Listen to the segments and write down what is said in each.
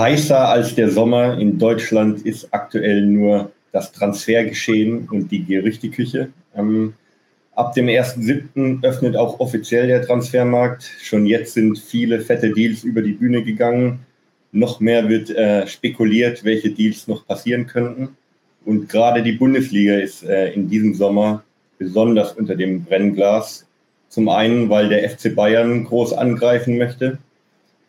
Heißer als der Sommer in Deutschland ist aktuell nur das Transfergeschehen und die Gerüchteküche. Ähm, ab dem 1.7. öffnet auch offiziell der Transfermarkt. Schon jetzt sind viele fette Deals über die Bühne gegangen. Noch mehr wird äh, spekuliert, welche Deals noch passieren könnten. Und gerade die Bundesliga ist äh, in diesem Sommer besonders unter dem Brennglas. Zum einen, weil der FC Bayern groß angreifen möchte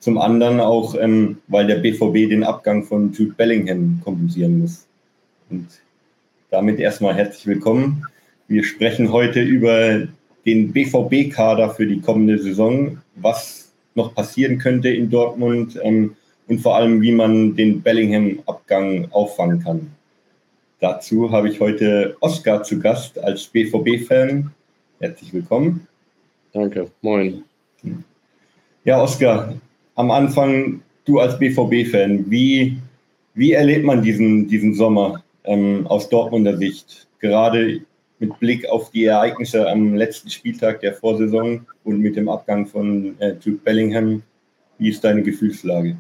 zum anderen auch, ähm, weil der BVB den Abgang von Jude Bellingham kompensieren muss. Und damit erstmal herzlich willkommen. Wir sprechen heute über den BVB-Kader für die kommende Saison, was noch passieren könnte in Dortmund ähm, und vor allem, wie man den Bellingham-Abgang auffangen kann. Dazu habe ich heute Oskar zu Gast als BVB-Fan. Herzlich willkommen. Danke, moin. Ja, Oskar, am Anfang, du als BVB-Fan, wie, wie erlebt man diesen, diesen Sommer ähm, aus Dortmunder Sicht? Gerade mit Blick auf die Ereignisse am letzten Spieltag der Vorsaison und mit dem Abgang von äh, Jude Bellingham. Wie ist deine Gefühlslage?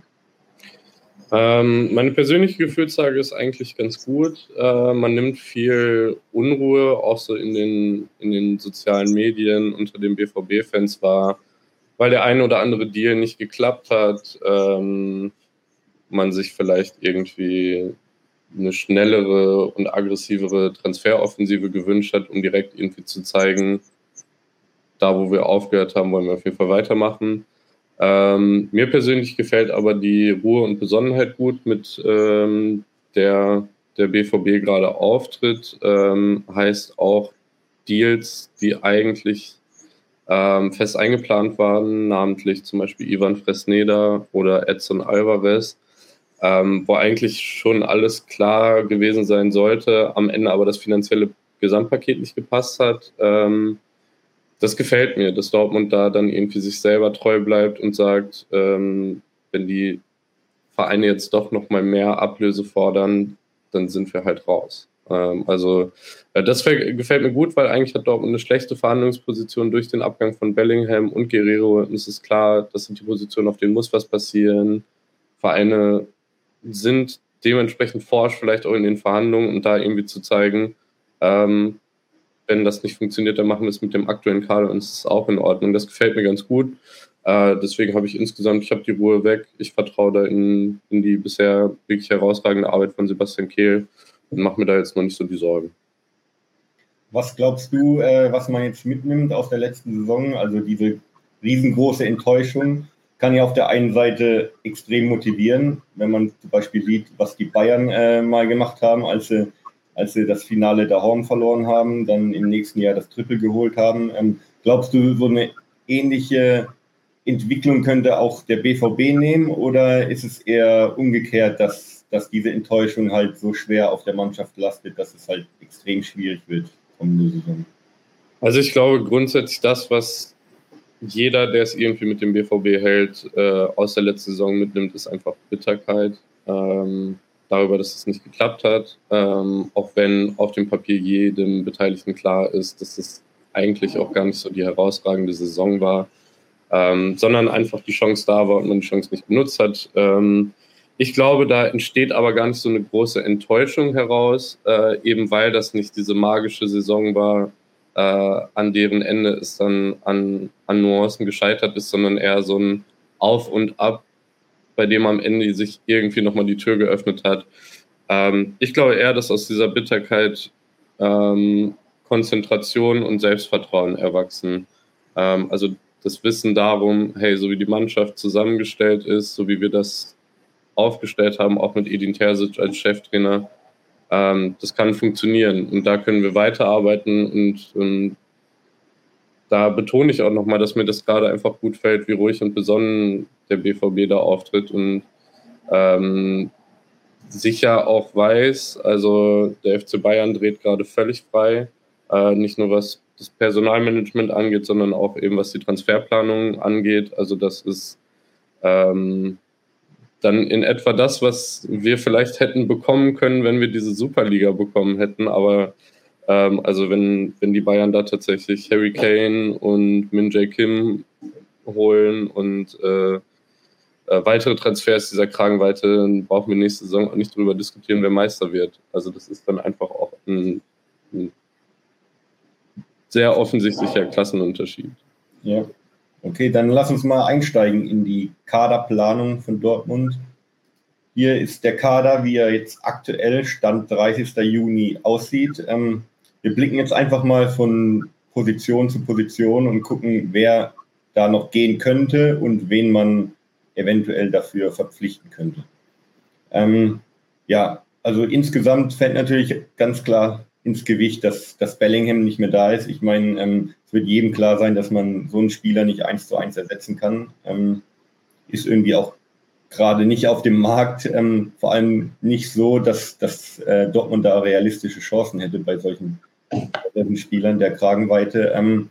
Ähm, meine persönliche Gefühlslage ist eigentlich ganz gut. Äh, man nimmt viel Unruhe, auch so in den, in den sozialen Medien unter den BVB-Fans wahr weil der eine oder andere Deal nicht geklappt hat, ähm, man sich vielleicht irgendwie eine schnellere und aggressivere Transferoffensive gewünscht hat, um direkt irgendwie zu zeigen, da wo wir aufgehört haben, wollen wir auf jeden Fall weitermachen. Ähm, mir persönlich gefällt aber die Ruhe und Besonnenheit gut, mit ähm, der der BVB gerade auftritt. Ähm, heißt auch Deals, die eigentlich ähm, fest eingeplant waren, namentlich zum Beispiel Ivan Fresneda oder Edson Alvarez, ähm, wo eigentlich schon alles klar gewesen sein sollte, am Ende aber das finanzielle Gesamtpaket nicht gepasst hat. Ähm, das gefällt mir, dass Dortmund da dann irgendwie sich selber treu bleibt und sagt, ähm, wenn die Vereine jetzt doch noch mal mehr Ablöse fordern, dann sind wir halt raus. Ähm, also äh, das gefällt mir gut, weil eigentlich hat Dortmund eine schlechte Verhandlungsposition durch den Abgang von Bellingham und Guerrero. Und es ist klar, das sind die Positionen, auf denen muss was passieren. Vereine sind dementsprechend forsch, vielleicht auch in den Verhandlungen und da irgendwie zu zeigen, ähm, wenn das nicht funktioniert, dann machen wir es mit dem aktuellen Kader und es ist auch in Ordnung. Das gefällt mir ganz gut. Äh, deswegen habe ich insgesamt, ich habe die Ruhe weg. Ich vertraue da in, in die bisher wirklich herausragende Arbeit von Sebastian Kehl mache mir da jetzt noch nicht so die Sorgen. Was glaubst du, äh, was man jetzt mitnimmt aus der letzten Saison? Also diese riesengroße Enttäuschung kann ja auf der einen Seite extrem motivieren, wenn man zum Beispiel sieht, was die Bayern äh, mal gemacht haben, als sie, als sie das Finale der Horn verloren haben, dann im nächsten Jahr das Triple geholt haben. Ähm, glaubst du, so eine ähnliche Entwicklung könnte auch der BVB nehmen oder ist es eher umgekehrt, dass dass diese Enttäuschung halt so schwer auf der Mannschaft lastet, dass es halt extrem schwierig wird kommende Saison. Also ich glaube grundsätzlich das, was jeder, der es irgendwie mit dem BVB hält, äh, aus der letzten Saison mitnimmt, ist einfach Bitterkeit ähm, darüber, dass es nicht geklappt hat. Ähm, auch wenn auf dem Papier jedem Beteiligten klar ist, dass es eigentlich auch gar nicht so die herausragende Saison war, ähm, sondern einfach die Chance da war und man die Chance nicht genutzt hat. Ähm, ich glaube, da entsteht aber gar nicht so eine große Enttäuschung heraus, äh, eben weil das nicht diese magische Saison war, äh, an deren Ende es dann an, an Nuancen gescheitert ist, sondern eher so ein Auf und Ab, bei dem am Ende sich irgendwie nochmal die Tür geöffnet hat. Ähm, ich glaube eher, dass aus dieser Bitterkeit ähm, Konzentration und Selbstvertrauen erwachsen. Ähm, also das Wissen darum, hey, so wie die Mannschaft zusammengestellt ist, so wie wir das aufgestellt haben, auch mit Edin Terzic als Cheftrainer, ähm, das kann funktionieren und da können wir weiterarbeiten und, und da betone ich auch nochmal, dass mir das gerade einfach gut fällt, wie ruhig und besonnen der BVB da auftritt und ähm, sicher auch weiß, also der FC Bayern dreht gerade völlig frei, äh, nicht nur was das Personalmanagement angeht, sondern auch eben was die Transferplanung angeht. Also das ist ähm, dann in etwa das, was wir vielleicht hätten bekommen können, wenn wir diese Superliga bekommen hätten. Aber ähm, also wenn, wenn die Bayern da tatsächlich Harry Kane und Min Jae Kim holen und äh, äh, weitere Transfers dieser Kragenweite brauchen wir nächste Saison auch nicht darüber diskutieren, wer Meister wird. Also das ist dann einfach auch ein, ein sehr offensichtlicher Klassenunterschied. Ja, okay, dann lass uns mal einsteigen in die Kaderplanung von Dortmund. Hier ist der Kader, wie er jetzt aktuell Stand 30. Juni aussieht. Ähm, wir blicken jetzt einfach mal von Position zu Position und gucken, wer da noch gehen könnte und wen man eventuell dafür verpflichten könnte. Ähm, ja, also insgesamt fällt natürlich ganz klar ins Gewicht, dass, dass Bellingham nicht mehr da ist. Ich meine, ähm, es wird jedem klar sein, dass man so einen Spieler nicht eins zu eins ersetzen kann. Ähm, ist irgendwie auch gerade nicht auf dem Markt, ähm, vor allem nicht so, dass, dass äh, Dortmund da realistische Chancen hätte bei solchen, solchen Spielern der Kragenweite. Ähm,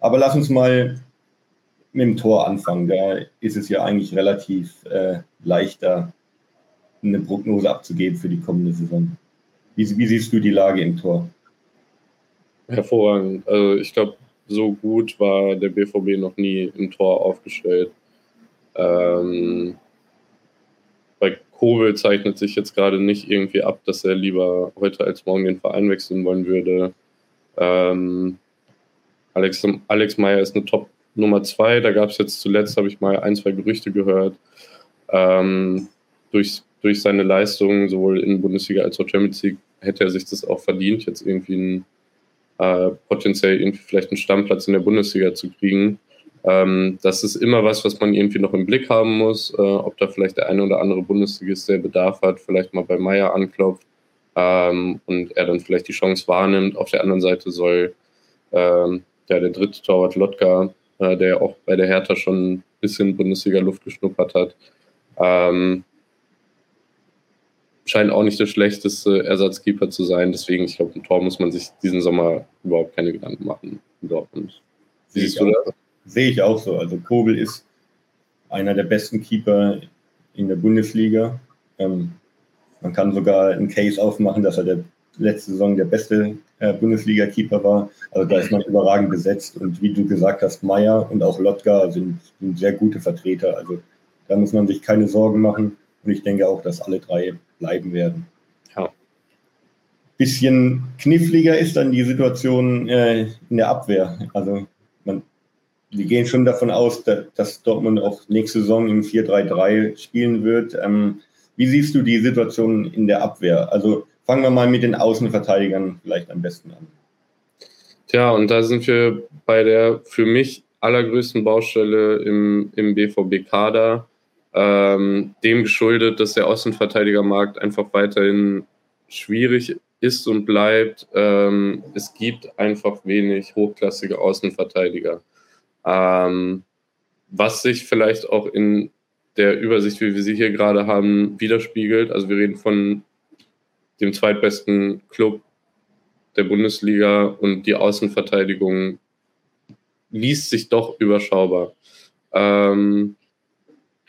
aber lass uns mal mit dem Tor anfangen. Da ist es ja eigentlich relativ äh, leichter, eine Prognose abzugeben für die kommende Saison. Wie, wie siehst du die Lage im Tor? Hervorragend. Also ich glaube, so gut war der BVB noch nie im Tor aufgestellt. Ähm, bei Kobel zeichnet sich jetzt gerade nicht irgendwie ab, dass er lieber heute als morgen den Verein wechseln wollen würde. Ähm, Alex, Alex Meyer ist eine Top Nummer zwei. Da gab es jetzt zuletzt, habe ich mal ein, zwei Gerüchte gehört. Ähm, durch, durch seine Leistungen sowohl in Bundesliga als auch Champions League hätte er sich das auch verdient, jetzt irgendwie ein, äh, potenziell irgendwie vielleicht einen Stammplatz in der Bundesliga zu kriegen. Ähm, das ist immer was, was man irgendwie noch im Blick haben muss, äh, ob da vielleicht der eine oder andere Bundesligist, der Bedarf hat, vielleicht mal bei Meier anklopft ähm, und er dann vielleicht die Chance wahrnimmt. Auf der anderen Seite soll ähm, ja, der dritte Torwart Lotka, äh, der auch bei der Hertha schon ein bisschen Bundesliga-Luft geschnuppert hat, ähm, scheint auch nicht der schlechteste Ersatzkeeper zu sein. Deswegen, ich glaube, im Tor muss man sich diesen Sommer überhaupt keine Gedanken machen in Dortmund. Siehst du das? Sehe ich auch so. Also Kobel ist einer der besten Keeper in der Bundesliga. Ähm, man kann sogar einen Case aufmachen, dass er der letzte Saison der beste äh, Bundesliga-Keeper war. Also da ist man überragend besetzt. Und wie du gesagt hast, Meier und auch Lotka sind, sind sehr gute Vertreter. Also da muss man sich keine Sorgen machen. Und ich denke auch, dass alle drei bleiben werden. Ja. Bisschen kniffliger ist dann die Situation äh, in der Abwehr. Also man, wir gehen schon davon aus, dass, dass Dortmund auch nächste Saison im 4-3-3 spielen wird. Ähm, wie siehst du die Situation in der Abwehr? Also fangen wir mal mit den Außenverteidigern vielleicht am besten an. Tja, und da sind wir bei der für mich allergrößten Baustelle im, im BVB-Kader, ähm, dem geschuldet, dass der Außenverteidigermarkt einfach weiterhin schwierig ist und bleibt. Ähm, es gibt einfach wenig hochklassige Außenverteidiger. Ähm, was sich vielleicht auch in der Übersicht, wie wir sie hier gerade haben, widerspiegelt. Also wir reden von dem zweitbesten Club der Bundesliga und die Außenverteidigung liest sich doch überschaubar. Ähm,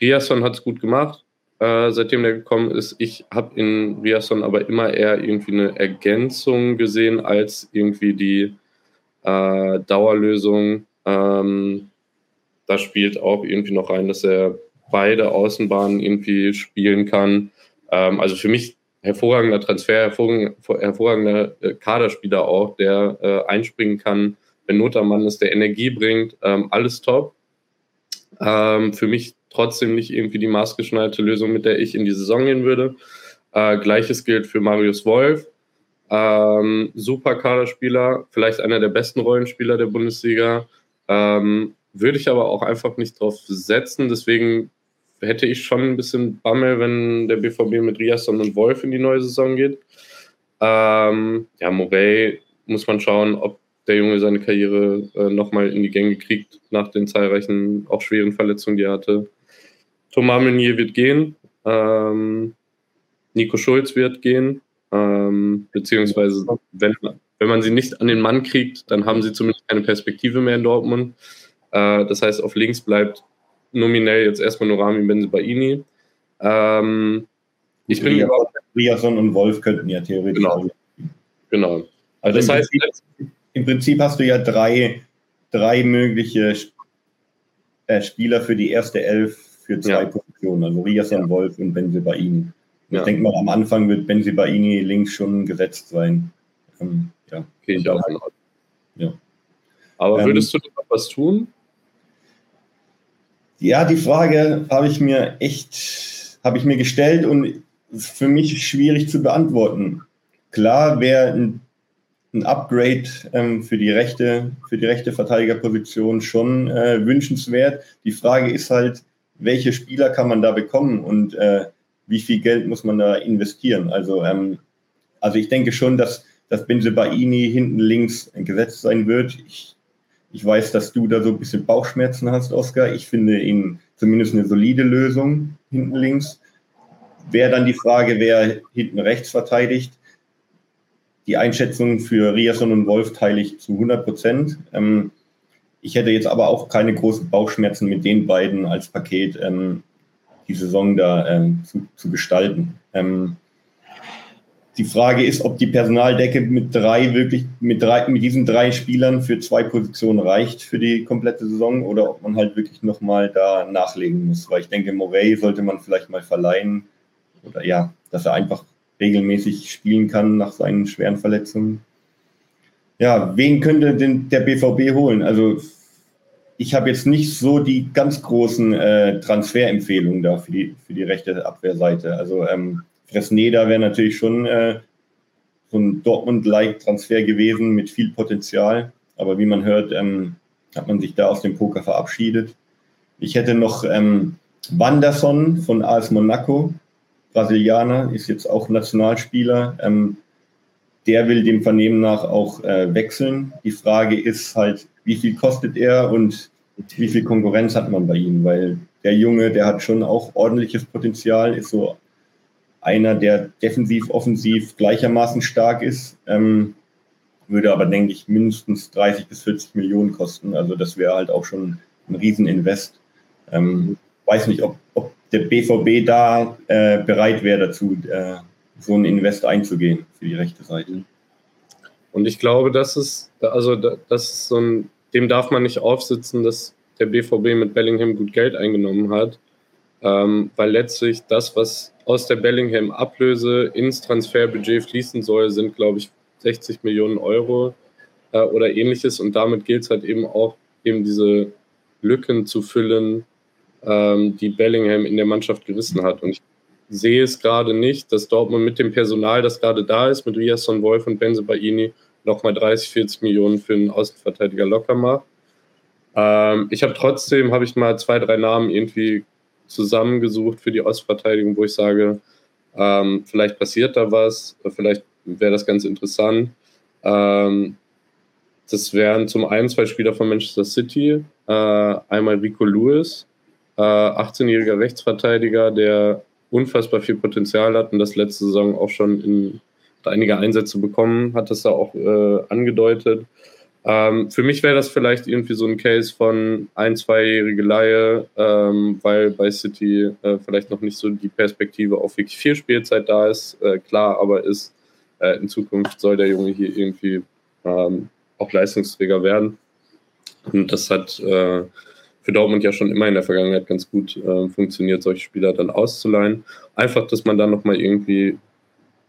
Riasson hat es gut gemacht, äh, seitdem er gekommen ist. Ich habe in Riasson aber immer eher irgendwie eine Ergänzung gesehen als irgendwie die äh, Dauerlösung. Ähm, da spielt auch irgendwie noch rein, dass er beide Außenbahnen irgendwie spielen kann. Ähm, also für mich hervorragender Transfer, hervorragender äh, Kaderspieler auch, der äh, einspringen kann, wenn Not am Mann ist, der Energie bringt, ähm, alles top. Ähm, für mich trotzdem nicht irgendwie die maßgeschneiderte Lösung, mit der ich in die Saison gehen würde. Äh, Gleiches gilt für Marius Wolf. Ähm, super Kaderspieler, vielleicht einer der besten Rollenspieler der Bundesliga. Ähm, würde ich aber auch einfach nicht drauf setzen. Deswegen hätte ich schon ein bisschen Bammel, wenn der BVB mit Riasson und Wolf in die neue Saison geht. Ähm, ja, Morey muss man schauen, ob der Junge seine Karriere äh, nochmal in die Gänge kriegt nach den zahlreichen, auch schweren Verletzungen, die er hatte. Thomas Meunier wird gehen. Ähm, Nico Schulz wird gehen. Ähm, beziehungsweise, wenn, wenn man sie nicht an den Mann kriegt, dann haben sie zumindest keine Perspektive mehr in Dortmund. Äh, das heißt, auf links bleibt nominell jetzt erstmal nur Rami Benzebaini. Ähm, ich bin Rias, Riasson und Wolf könnten ja theoretisch. Genau. genau. Also, also das im heißt, Prinzip, im Prinzip hast du ja drei, drei mögliche äh, Spieler für die erste Elf für zwei ja. Positionen also Riasan, ja. Wolf und Benzebaini. Ja. Ich denke mal, am Anfang wird Benzebaini links schon gesetzt sein. Ähm, ja, gehe ich auch von aus. Ja. Aber ähm, würdest ähm, du noch was tun? Ja, die Frage habe ich mir echt, habe ich mir gestellt und ist für mich schwierig zu beantworten. Klar wäre ein, ein, Upgrade ähm, für die rechte, für die rechte Verteidigerposition schon äh, wünschenswert. Die Frage ist halt, welche Spieler kann man da bekommen und äh, wie viel Geld muss man da investieren? Also, ähm, also ich denke schon, dass, dass Benzebaini hinten links gesetzt sein wird. Ich, ich weiß, dass du da so ein bisschen Bauchschmerzen hast, Oskar. Ich finde ihn zumindest eine solide Lösung hinten links. Wäre dann die Frage, wer hinten rechts verteidigt. Die Einschätzung für Riasson und Wolf teile ich zu 100 Prozent. Ähm, ich hätte jetzt aber auch keine großen Bauchschmerzen mit den beiden als Paket ähm, die Saison da ähm, zu, zu, gestalten. Ähm, die Frage ist, ob die Personaldecke mit drei wirklich, mit drei, mit diesen drei Spielern für zwei Positionen reicht für die komplette Saison oder ob man halt wirklich nochmal da nachlegen muss. Weil ich denke, Morey sollte man vielleicht mal verleihen oder ja, dass er einfach regelmäßig spielen kann nach seinen schweren Verletzungen. Ja, wen könnte denn der BVB holen? Also ich habe jetzt nicht so die ganz großen äh, Transferempfehlungen da für die, für die rechte Abwehrseite. Also ähm, Fresneda wäre natürlich schon äh, so ein Dortmund-like Transfer gewesen mit viel Potenzial. Aber wie man hört, ähm, hat man sich da aus dem Poker verabschiedet. Ich hätte noch ähm, Wanderson von AS Monaco, Brasilianer, ist jetzt auch Nationalspieler. Ähm, der will dem Vernehmen nach auch äh, wechseln. Die Frage ist halt, wie viel kostet er und wie viel Konkurrenz hat man bei ihm? Weil der Junge, der hat schon auch ordentliches Potenzial, ist so einer, der defensiv, offensiv gleichermaßen stark ist, ähm, würde aber, denke ich, mindestens 30 bis 40 Millionen kosten. Also das wäre halt auch schon ein Rieseninvest. Ähm, weiß nicht, ob, ob der BVB da äh, bereit wäre dazu, äh, so einen Invest einzugehen für die rechte Seite. Und ich glaube, das ist, also das ist so ein, dem darf man nicht aufsitzen, dass der BVB mit Bellingham gut Geld eingenommen hat, ähm, weil letztlich das, was aus der Bellingham Ablöse ins Transferbudget fließen soll, sind, glaube ich, 60 Millionen Euro äh, oder ähnliches. Und damit gilt es halt eben auch, eben diese Lücken zu füllen, ähm, die Bellingham in der Mannschaft gerissen hat. Und ich sehe es gerade nicht, dass Dortmund mit dem Personal, das gerade da ist, mit Riasson Wolf und Benze Baini, nochmal 30, 40 Millionen für einen Außenverteidiger locker macht. Ähm, ich habe trotzdem, habe ich mal zwei, drei Namen irgendwie zusammengesucht für die Ostverteidigung, wo ich sage, ähm, vielleicht passiert da was, vielleicht wäre das ganz interessant. Ähm, das wären zum einen zwei Spieler von Manchester City, äh, einmal Rico Lewis, äh, 18-jähriger Rechtsverteidiger, der unfassbar viel Potenzial hat und das letzte Saison auch schon in einige Einsätze bekommen, hat das da auch äh, angedeutet. Ähm, für mich wäre das vielleicht irgendwie so ein Case von ein, zweijährige Laie, ähm, weil bei City äh, vielleicht noch nicht so die Perspektive auf wirklich viel Spielzeit da ist. Äh, klar, aber ist, äh, in Zukunft soll der Junge hier irgendwie ähm, auch Leistungsträger werden. Und das hat äh, für Dortmund ja schon immer in der Vergangenheit ganz gut äh, funktioniert, solche Spieler dann auszuleihen. Einfach, dass man dann nochmal irgendwie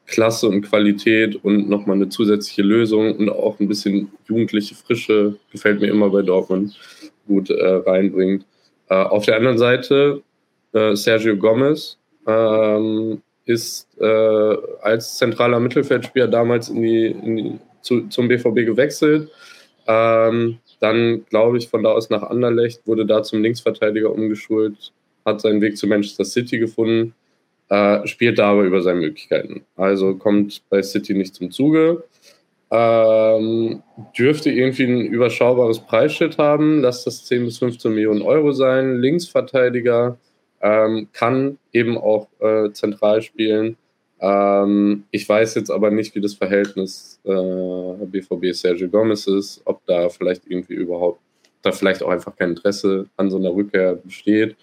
Klasse und Qualität und nochmal eine zusätzliche Lösung und auch ein bisschen jugendliche Frische, gefällt mir immer bei Dortmund, gut äh, reinbringt. Äh, auf der anderen Seite, äh, Sergio Gomez ähm, ist äh, als zentraler Mittelfeldspieler damals in die, in die, zu, zum BVB gewechselt. Ähm, dann, glaube ich, von da aus nach Anderlecht, wurde da zum Linksverteidiger umgeschult, hat seinen Weg zu Manchester City gefunden äh, spielt da aber über seine Möglichkeiten. Also kommt bei City nicht zum Zuge. Ähm, dürfte irgendwie ein überschaubares Preisschild haben, lass das 10 bis 15 Millionen Euro sein. Linksverteidiger ähm, kann eben auch äh, zentral spielen. Ähm, ich weiß jetzt aber nicht, wie das Verhältnis äh, BVB Sergio Gomez ist, ob da vielleicht irgendwie überhaupt, da vielleicht auch einfach kein Interesse an so einer Rückkehr besteht.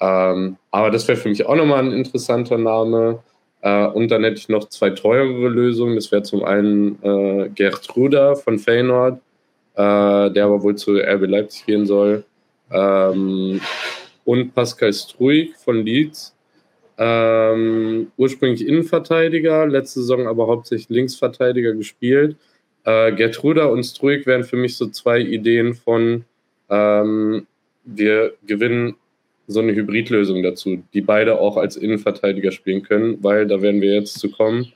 Ähm, aber das wäre für mich auch nochmal ein interessanter Name. Äh, und dann hätte ich noch zwei teurere Lösungen. Das wäre zum einen äh, Gerd Ruder von Feyenoord, äh, der aber wohl zu RB Leipzig gehen soll. Ähm, und Pascal Struik von Leeds. Ähm, ursprünglich Innenverteidiger, letzte Saison aber hauptsächlich Linksverteidiger gespielt. Äh, Gertruda und Struik wären für mich so zwei Ideen von, ähm, wir gewinnen so eine Hybridlösung dazu, die beide auch als Innenverteidiger spielen können, weil da werden wir jetzt zu kommen.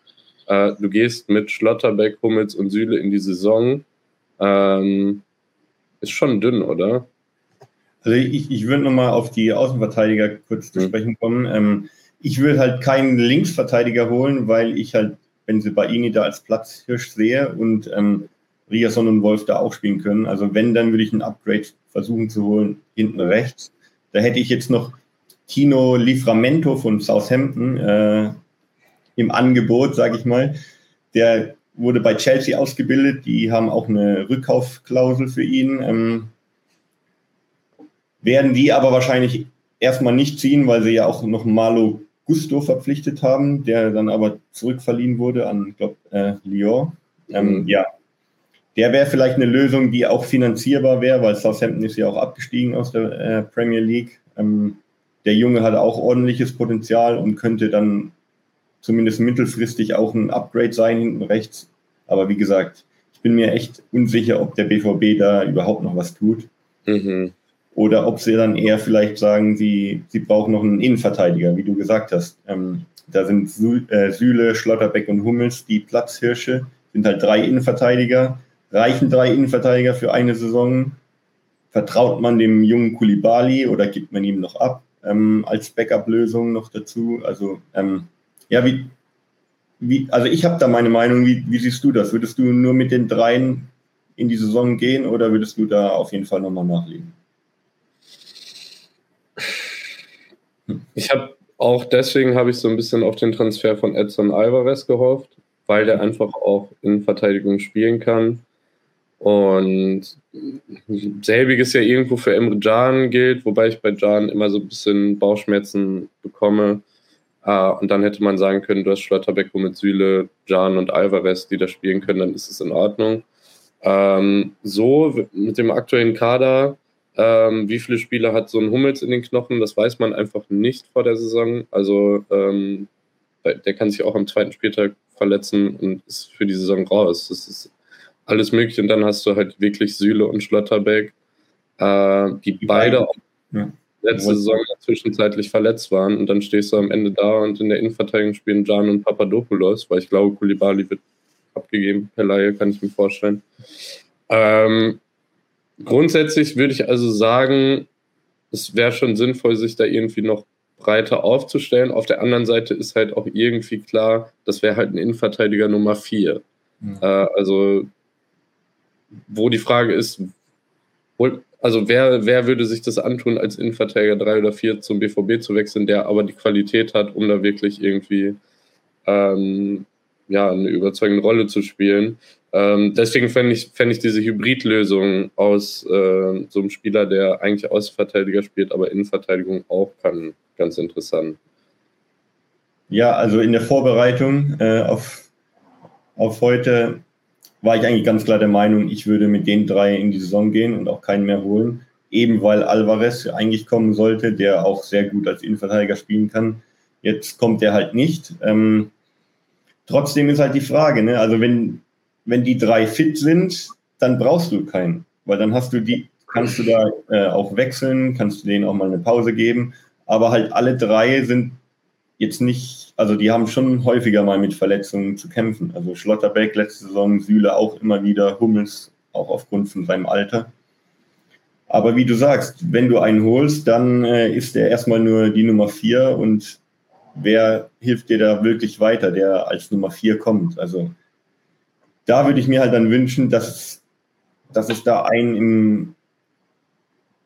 Äh, du gehst mit Schlotterbeck, Hummels und Süle in die Saison. Ähm, ist schon dünn, oder? Also ich, ich würde nochmal auf die Außenverteidiger kurz zu hm. sprechen kommen. Ähm, ich würde halt keinen Linksverteidiger holen, weil ich halt wenn sie bei Ihnen da als Platzhirsch sehe und ähm, Riasson und Wolf da auch spielen können. Also wenn, dann würde ich ein Upgrade versuchen zu holen, hinten rechts. Da hätte ich jetzt noch Tino Livramento von Southampton äh, im Angebot, sage ich mal. Der wurde bei Chelsea ausgebildet. Die haben auch eine Rückkaufklausel für ihn. Ähm, werden die aber wahrscheinlich erstmal nicht ziehen, weil sie ja auch noch Malo Gusto verpflichtet haben, der dann aber zurückverliehen wurde an, glaube äh, Lyon. Ähm, mhm. Ja, der wäre vielleicht eine Lösung, die auch finanzierbar wäre, weil Southampton ist ja auch abgestiegen aus der äh, Premier League. Ähm, der Junge hat auch ordentliches Potenzial und könnte dann zumindest mittelfristig auch ein Upgrade sein hinten rechts. Aber wie gesagt, ich bin mir echt unsicher, ob der BVB da überhaupt noch was tut. Mhm. Oder ob sie dann eher vielleicht sagen, sie, sie brauchen noch einen Innenverteidiger, wie du gesagt hast. Ähm, da sind äh, Süle, Schlotterbeck und Hummels die Platzhirsche, sind halt drei Innenverteidiger. Reichen drei Innenverteidiger für eine Saison? Vertraut man dem jungen Kulibali oder gibt man ihm noch ab ähm, als Backup-Lösung noch dazu? Also, ähm, ja, wie, wie, also ich habe da meine Meinung. Wie, wie siehst du das? Würdest du nur mit den dreien in die Saison gehen oder würdest du da auf jeden Fall nochmal nachlegen? Ich habe auch deswegen habe ich so ein bisschen auf den Transfer von Edson Alvarez gehofft, weil der einfach auch in Verteidigung spielen kann. Und selbiges ja irgendwo für Emre Can gilt, wobei ich bei Can immer so ein bisschen Bauchschmerzen bekomme. Uh, und dann hätte man sagen können, du hast Schlotterbeck mit Süle, Can und Alvarez, die da spielen können, dann ist es in Ordnung. Ähm, so mit dem aktuellen Kader ähm, wie viele Spiele hat so ein Hummels in den Knochen? Das weiß man einfach nicht vor der Saison. Also ähm, der kann sich auch am zweiten Spieltag verletzen und ist für die Saison raus. Das ist alles möglich. Und dann hast du halt wirklich Süle und Schlotterbeck, äh, die, die beide auch ja. letzte Saison zwischenzeitlich verletzt waren. Und dann stehst du am Ende da und in der Innenverteidigung spielen Jan und Papadopoulos, weil ich glaube, Kulibali wird abgegeben per Laie, kann ich mir vorstellen. Ähm, Grundsätzlich würde ich also sagen, es wäre schon sinnvoll, sich da irgendwie noch breiter aufzustellen. Auf der anderen Seite ist halt auch irgendwie klar, das wäre halt ein Innenverteidiger Nummer 4. Mhm. Äh, also, wo die Frage ist, also wer, wer würde sich das antun, als Innenverteidiger 3 oder 4 zum BVB zu wechseln, der aber die Qualität hat, um da wirklich irgendwie ähm, ja, eine überzeugende Rolle zu spielen. Ähm, deswegen fände ich, fänd ich diese Hybridlösung aus äh, so einem Spieler, der eigentlich Außenverteidiger spielt, aber Innenverteidigung auch kann, ganz interessant. Ja, also in der Vorbereitung äh, auf, auf heute war ich eigentlich ganz klar der Meinung, ich würde mit den drei in die Saison gehen und auch keinen mehr holen. Eben weil Alvarez eigentlich kommen sollte, der auch sehr gut als Innenverteidiger spielen kann. Jetzt kommt er halt nicht. Ähm, trotzdem ist halt die Frage, ne? also wenn, wenn die drei fit sind, dann brauchst du keinen, weil dann hast du die, kannst du da äh, auch wechseln, kannst du denen auch mal eine Pause geben, aber halt alle drei sind jetzt nicht, also die haben schon häufiger mal mit Verletzungen zu kämpfen. Also Schlotterbeck letzte Saison, Süle auch immer wieder, Hummels auch aufgrund von seinem Alter. Aber wie du sagst, wenn du einen holst, dann äh, ist der erstmal nur die Nummer vier und wer hilft dir da wirklich weiter, der als Nummer vier kommt? Also da würde ich mir halt dann wünschen, dass, dass es da einen im,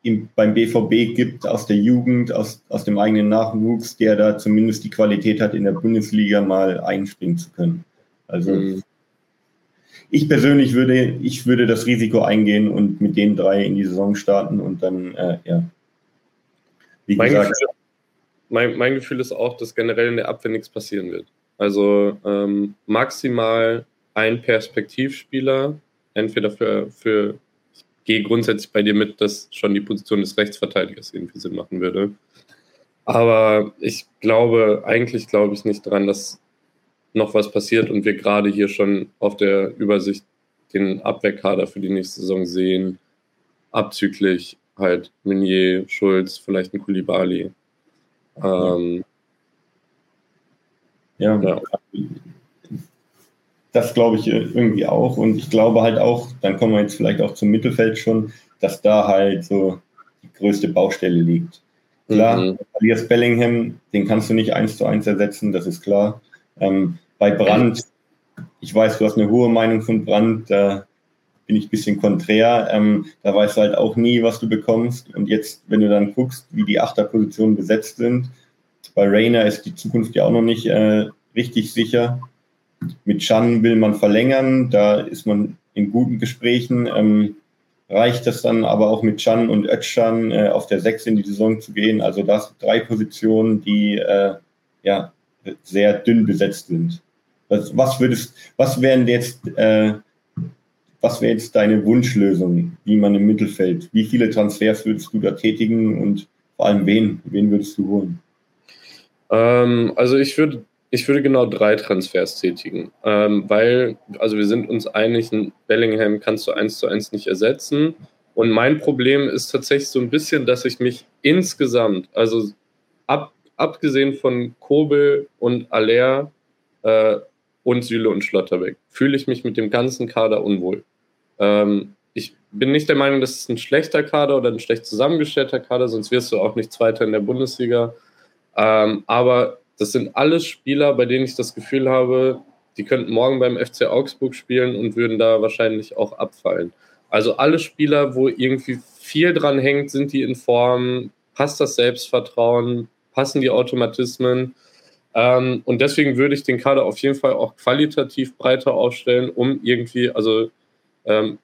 im, beim BVB gibt aus der Jugend, aus, aus dem eigenen Nachwuchs, der da zumindest die Qualität hat, in der Bundesliga mal einspringen zu können. Also mhm. ich persönlich würde, ich würde das Risiko eingehen und mit den drei in die Saison starten und dann, äh, ja. Wie mein gesagt, Gefühl, mein, mein Gefühl ist auch, dass generell in der Abwehr nichts passieren wird. Also ähm, maximal ein Perspektivspieler, entweder für, für gehe grundsätzlich bei dir mit, dass schon die Position des Rechtsverteidigers irgendwie Sinn machen würde. Aber ich glaube, eigentlich glaube ich nicht dran, dass noch was passiert und wir gerade hier schon auf der Übersicht den Abwehrkader für die nächste Saison sehen, abzüglich halt Meunier, Schulz, vielleicht ein Kulibali. Ähm, ja. ja. Das glaube ich irgendwie auch. Und ich glaube halt auch, dann kommen wir jetzt vielleicht auch zum Mittelfeld schon, dass da halt so die größte Baustelle liegt. Klar, mhm. Elias Bellingham, den kannst du nicht eins zu eins ersetzen, das ist klar. Ähm, bei Brand, ich weiß, du hast eine hohe Meinung von Brand, da bin ich ein bisschen konträr. Ähm, da weißt du halt auch nie, was du bekommst. Und jetzt, wenn du dann guckst, wie die Achterpositionen besetzt sind, bei Rainer ist die Zukunft ja auch noch nicht äh, richtig sicher. Mit Chan will man verlängern, da ist man in guten Gesprächen. Ähm, reicht es dann aber auch mit Chan und Özcan äh, auf der 6 in die Saison zu gehen. Also das drei Positionen, die äh, ja sehr dünn besetzt sind. Was, was würdest, was wären jetzt, äh, was wäre jetzt deine Wunschlösung, wie man im Mittelfeld? Wie viele Transfers würdest du da tätigen und vor allem wen? Wen würdest du holen? Ähm, also ich würde ich würde genau drei Transfers tätigen, ähm, weil, also wir sind uns einig, Bellingham kannst du eins zu eins nicht ersetzen. Und mein Problem ist tatsächlich so ein bisschen, dass ich mich insgesamt, also ab, abgesehen von Kobel und Aller äh, und Süle und Schlotterbeck, fühle ich mich mit dem ganzen Kader unwohl. Ähm, ich bin nicht der Meinung, dass es ein schlechter Kader oder ein schlecht zusammengestellter Kader, sonst wirst du auch nicht Zweiter in der Bundesliga. Ähm, aber das sind alles Spieler, bei denen ich das Gefühl habe, die könnten morgen beim FC Augsburg spielen und würden da wahrscheinlich auch abfallen. Also alle Spieler, wo irgendwie viel dran hängt, sind die in Form, passt das Selbstvertrauen, passen die Automatismen. Ähm, und deswegen würde ich den Kader auf jeden Fall auch qualitativ breiter aufstellen, um irgendwie, also ähm,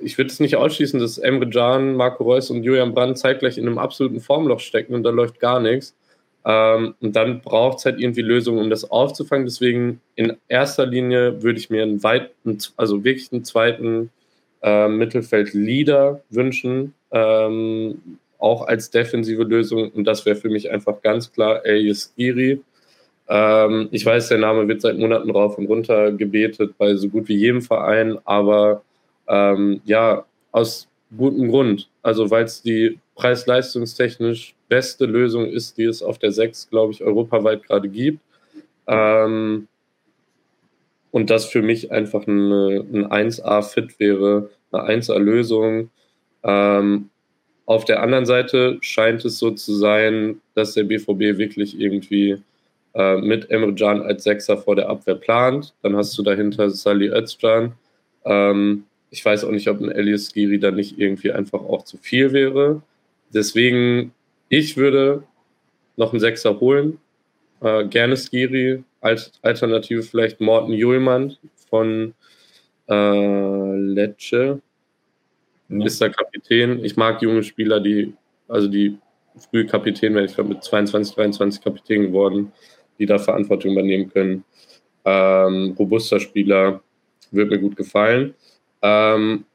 ich würde es nicht ausschließen, dass Emre Can, Marco Reus und Julian Brandt zeitgleich in einem absoluten Formloch stecken und da läuft gar nichts. Ähm, und dann braucht es halt irgendwie Lösungen, um das aufzufangen. Deswegen in erster Linie würde ich mir einen weiten, also wirklich einen zweiten äh, Mittelfeld-Leader wünschen, ähm, auch als defensive Lösung. Und das wäre für mich einfach ganz klar Elias Giri. Ähm, ich weiß, der Name wird seit Monaten rauf und runter gebetet bei so gut wie jedem Verein, aber ähm, ja, aus gutem Grund. Also weil es die preis-leistungstechnisch beste Lösung ist, die es auf der 6, glaube ich, europaweit gerade gibt. Ähm, und das für mich einfach eine, ein 1A-Fit wäre, eine 1A-Lösung. Ähm, auf der anderen Seite scheint es so zu sein, dass der BVB wirklich irgendwie äh, mit Emre Can als Sechser vor der Abwehr plant. Dann hast du dahinter Sali Özcan. Ähm, ich weiß auch nicht, ob ein Elias Giri da nicht irgendwie einfach auch zu viel wäre. Deswegen ich würde noch einen Sechser holen. Äh, gerne Skiri. Als Alternative vielleicht Morten Julmann von äh, Lecce. Ja. Ist der Kapitän. Ich mag junge Spieler, die, also die früh Kapitän werden. Ich glaube, mit 22, 23 Kapitän geworden, die da Verantwortung übernehmen können. Ähm, robuster Spieler, wird mir gut gefallen. Ähm,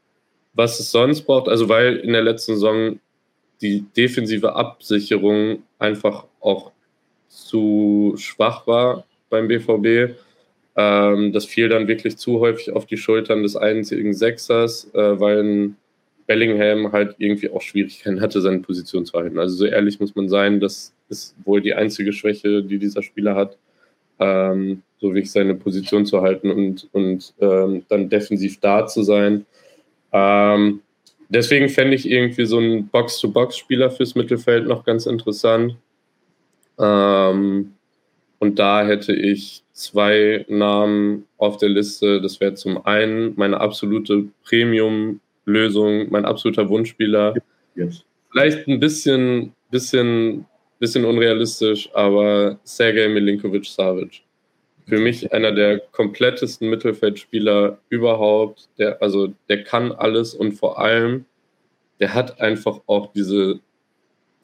was es sonst braucht, also weil in der letzten Saison die defensive Absicherung einfach auch zu schwach war beim BVB. Ähm, das fiel dann wirklich zu häufig auf die Schultern des einzigen Sechsers, äh, weil Bellingham halt irgendwie auch Schwierigkeiten hatte, seine Position zu halten. Also so ehrlich muss man sein, das ist wohl die einzige Schwäche, die dieser Spieler hat, ähm, so wirklich seine Position zu halten und, und ähm, dann defensiv da zu sein. Ähm, Deswegen fände ich irgendwie so einen Box-to-Box-Spieler fürs Mittelfeld noch ganz interessant. Ähm, und da hätte ich zwei Namen auf der Liste. Das wäre zum einen meine absolute Premium-Lösung, mein absoluter Wunschspieler. Yes. Vielleicht ein bisschen, bisschen, bisschen unrealistisch, aber Sergej Milinkovic-Savic für mich einer der komplettesten Mittelfeldspieler überhaupt. Der, also der kann alles und vor allem, der hat einfach auch diese,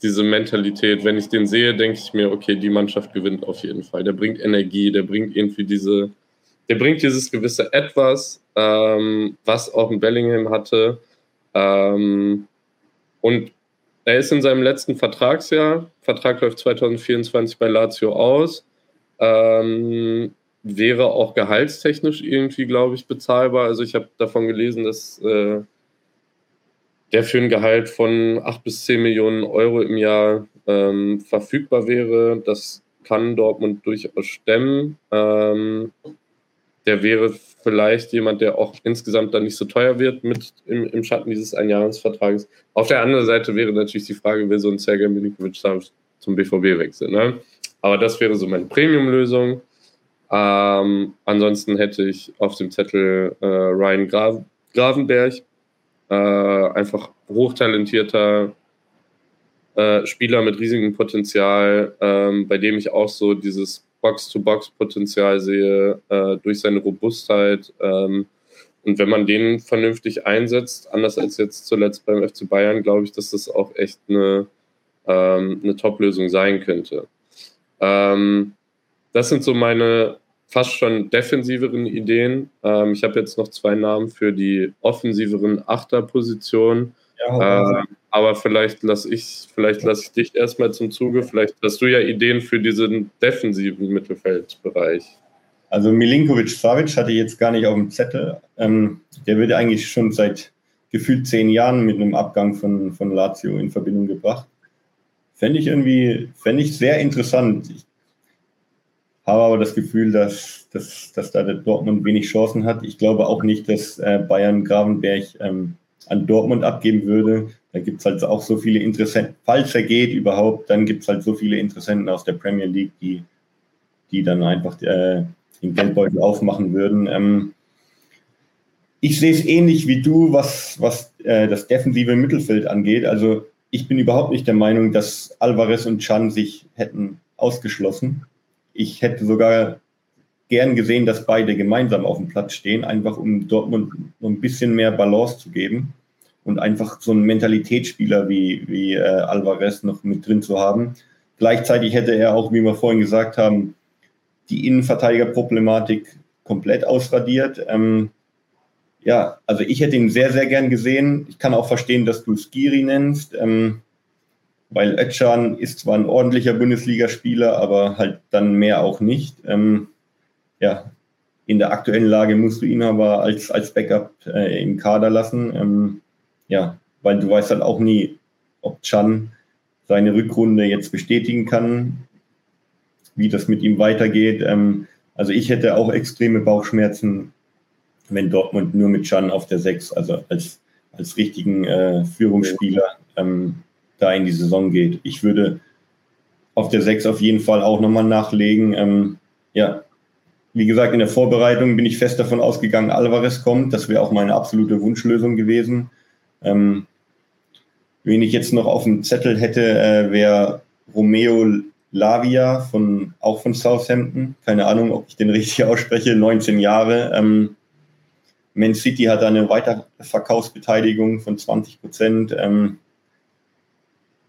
diese Mentalität. Wenn ich den sehe, denke ich mir, okay, die Mannschaft gewinnt auf jeden Fall. Der bringt Energie, der bringt irgendwie diese, der bringt dieses gewisse Etwas, ähm, was auch ein Bellingham hatte. Ähm, und er ist in seinem letzten Vertragsjahr, Vertrag läuft 2024 bei Lazio aus, ähm, wäre auch gehaltstechnisch irgendwie, glaube ich, bezahlbar. Also ich habe davon gelesen, dass äh, der für ein Gehalt von 8 bis 10 Millionen Euro im Jahr ähm, verfügbar wäre. Das kann Dortmund durchaus stemmen. Ähm, der wäre vielleicht jemand, der auch insgesamt dann nicht so teuer wird mit im, im Schatten dieses Einjahresvertrages. Auf der anderen Seite wäre natürlich die Frage, will so ein Sergej Milinkovic zum BVB wechseln. Ne? Aber das wäre so meine Premium-Lösung. Ähm, ansonsten hätte ich auf dem Zettel äh, Ryan Gra Gravenberg, äh, einfach hochtalentierter äh, Spieler mit riesigem Potenzial, ähm, bei dem ich auch so dieses Box-to-Box-Potenzial sehe, äh, durch seine Robustheit. Ähm, und wenn man den vernünftig einsetzt, anders als jetzt zuletzt beim FC Bayern, glaube ich, dass das auch echt eine, ähm, eine Top-Lösung sein könnte. Ähm, das sind so meine fast schon defensiveren Ideen. Ähm, ich habe jetzt noch zwei Namen für die offensiveren Achterpositionen. Ja, äh, aber vielleicht lasse ich, vielleicht lasse ich dich erstmal zum Zuge. Vielleicht hast du ja Ideen für diesen defensiven Mittelfeldbereich. Also Milinkovic Savic hatte ich jetzt gar nicht auf dem Zettel. Ähm, der wird eigentlich schon seit gefühlt zehn Jahren mit einem Abgang von, von Lazio in Verbindung gebracht. Fände ich irgendwie, fände ich sehr interessant. Ich habe aber das Gefühl, dass, dass, dass da der Dortmund wenig Chancen hat. Ich glaube auch nicht, dass äh, Bayern Gravenberg ähm, an Dortmund abgeben würde. Da gibt es halt auch so viele Interessenten, falls er geht überhaupt, dann gibt es halt so viele Interessenten aus der Premier League, die, die dann einfach äh, den Geldbeutel aufmachen würden. Ähm, ich sehe es ähnlich wie du, was, was äh, das defensive Mittelfeld angeht. Also ich bin überhaupt nicht der Meinung, dass Alvarez und Chan sich hätten ausgeschlossen. Ich hätte sogar gern gesehen, dass beide gemeinsam auf dem Platz stehen, einfach um Dortmund so ein bisschen mehr Balance zu geben und einfach so einen Mentalitätsspieler wie, wie äh, Alvarez noch mit drin zu haben. Gleichzeitig hätte er auch, wie wir vorhin gesagt haben, die Innenverteidigerproblematik komplett ausradiert. Ähm, ja, also ich hätte ihn sehr, sehr gern gesehen. Ich kann auch verstehen, dass du Skiri nennst, ähm, weil Ötchan ist zwar ein ordentlicher Bundesligaspieler, aber halt dann mehr auch nicht. Ähm, ja, in der aktuellen Lage musst du ihn aber als, als Backup äh, im Kader lassen. Ähm, ja, weil du weißt halt auch nie, ob Chan seine Rückrunde jetzt bestätigen kann, wie das mit ihm weitergeht. Ähm, also ich hätte auch extreme Bauchschmerzen, wenn Dortmund nur mit Chan auf der 6, also als, als richtigen äh, Führungsspieler ähm, da in die Saison geht. Ich würde auf der 6 auf jeden Fall auch nochmal nachlegen. Ähm, ja, wie gesagt, in der Vorbereitung bin ich fest davon ausgegangen, Alvarez kommt. Das wäre auch meine absolute Wunschlösung gewesen. Ähm, wen ich jetzt noch auf dem Zettel hätte, äh, wäre Romeo Lavia von auch von Southampton. Keine Ahnung, ob ich den richtig ausspreche. 19 Jahre. Ähm, Man City hat eine Weiterverkaufsbeteiligung von 20 Prozent. Ähm,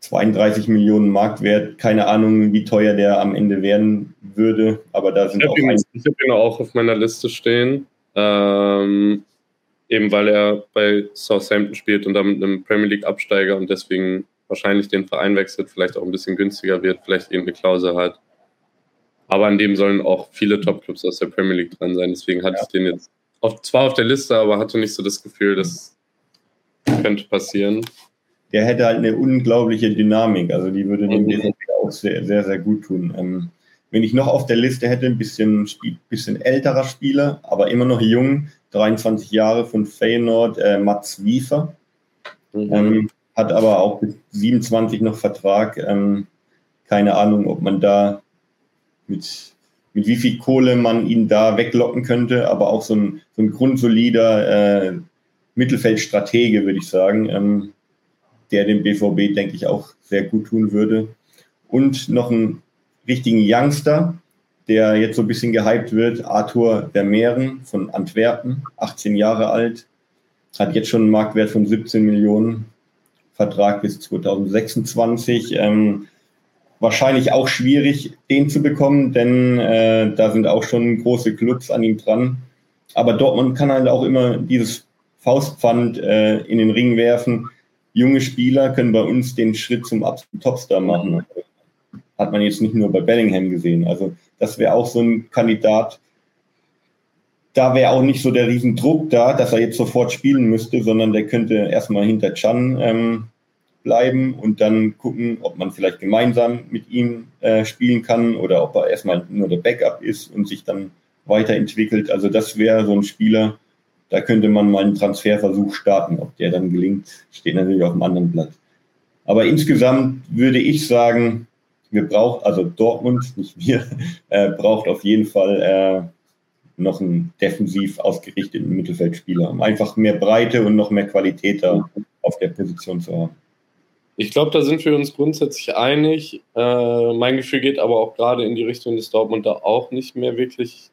32 Millionen Marktwert. Keine Ahnung, wie teuer der am Ende werden würde, aber da sind ich auch. Ihn, ich habe ihn auch auf meiner Liste stehen, ähm, eben weil er bei Southampton spielt und damit einem Premier League Absteiger und deswegen wahrscheinlich den Verein wechselt, vielleicht auch ein bisschen günstiger wird, vielleicht irgendeine Klausel hat. Aber an dem sollen auch viele Topclubs aus der Premier League dran sein. Deswegen hatte ja. ich den jetzt auf, zwar auf der Liste, aber hatte nicht so das Gefühl, das könnte passieren der hätte halt eine unglaubliche Dynamik. Also die würde dem mhm. auch sehr, sehr, sehr gut tun. Ähm, wenn ich noch auf der Liste hätte, ein bisschen, bisschen älterer Spieler, aber immer noch jung, 23 Jahre von Feyenoord, äh, Mats Wiefer. Mhm. Ähm, hat aber auch bis 27 noch Vertrag. Ähm, keine Ahnung, ob man da mit, mit wie viel Kohle man ihn da weglocken könnte, aber auch so ein, so ein grundsolider äh, Mittelfeldstratege, würde ich sagen. Ähm, der dem BVB, denke ich, auch sehr gut tun würde. Und noch einen richtigen Youngster, der jetzt so ein bisschen gehypt wird, Arthur Vermeeren von Antwerpen, 18 Jahre alt, hat jetzt schon einen Marktwert von 17 Millionen, Vertrag bis 2026. Ähm, wahrscheinlich auch schwierig, den zu bekommen, denn äh, da sind auch schon große Clubs an ihm dran. Aber Dortmund kann halt auch immer dieses Faustpfand äh, in den Ring werfen. Junge Spieler können bei uns den Schritt zum absoluten Topstar machen. Hat man jetzt nicht nur bei Bellingham gesehen. Also das wäre auch so ein Kandidat. Da wäre auch nicht so der Riesendruck da, dass er jetzt sofort spielen müsste, sondern der könnte erstmal hinter Chan ähm, bleiben und dann gucken, ob man vielleicht gemeinsam mit ihm äh, spielen kann oder ob er erstmal nur der Backup ist und sich dann weiterentwickelt. Also das wäre so ein Spieler, da könnte man mal einen Transferversuch starten. Ob der dann gelingt, steht natürlich auf dem anderen Blatt. Aber insgesamt würde ich sagen, wir brauchen, also Dortmund, nicht wir, äh, braucht auf jeden Fall äh, noch einen defensiv ausgerichteten Mittelfeldspieler, um einfach mehr Breite und noch mehr Qualität da auf der Position zu haben. Ich glaube, da sind wir uns grundsätzlich einig. Äh, mein Gefühl geht aber auch gerade in die Richtung, dass Dortmund da auch nicht mehr wirklich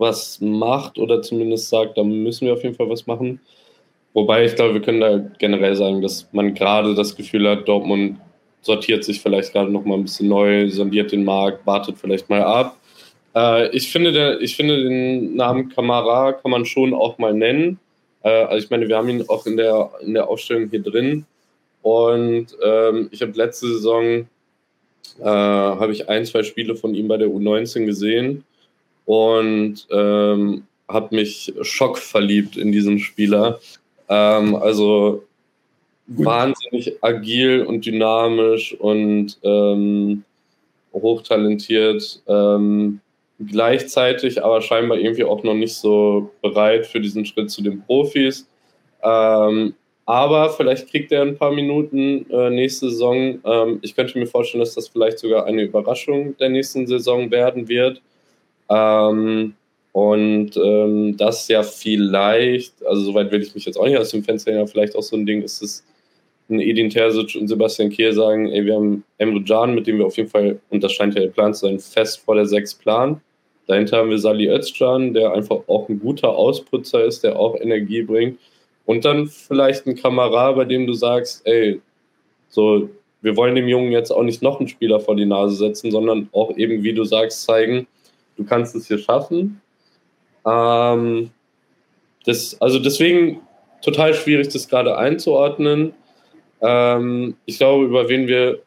was macht oder zumindest sagt, da müssen wir auf jeden Fall was machen. Wobei ich glaube, wir können da generell sagen, dass man gerade das Gefühl hat, Dortmund sortiert sich vielleicht gerade noch mal ein bisschen neu, sondiert den Markt, wartet vielleicht mal ab. Äh, ich, finde der, ich finde den Namen Kamara kann man schon auch mal nennen. Äh, also ich meine, wir haben ihn auch in der, in der Aufstellung hier drin. Und ähm, ich habe letzte Saison äh, habe ich ein, zwei Spiele von ihm bei der U19 gesehen und ähm, habe mich schockverliebt in diesen Spieler. Ähm, also Gut. wahnsinnig agil und dynamisch und ähm, hochtalentiert. Ähm, gleichzeitig aber scheinbar irgendwie auch noch nicht so bereit für diesen Schritt zu den Profis. Ähm, aber vielleicht kriegt er ein paar Minuten äh, nächste Saison. Ähm, ich könnte mir vorstellen, dass das vielleicht sogar eine Überraschung der nächsten Saison werden wird. Ähm, und ähm, das ja vielleicht, also soweit will ich mich jetzt auch nicht aus dem Fenster ja vielleicht auch so ein Ding, ist es ein Edin Terzic und Sebastian Kehl sagen, ey, wir haben Emre Can, mit dem wir auf jeden Fall, und das scheint ja der Plan zu sein, fest vor der 6 plan. Dahinter haben wir Sali Özcan, der einfach auch ein guter Ausputzer ist, der auch Energie bringt. Und dann vielleicht ein Kamerad, bei dem du sagst, ey, so, wir wollen dem Jungen jetzt auch nicht noch einen Spieler vor die Nase setzen, sondern auch eben, wie du sagst, zeigen, du kannst es hier schaffen. Ähm, das, also deswegen total schwierig, das gerade einzuordnen. Ähm, ich glaube, über wen wir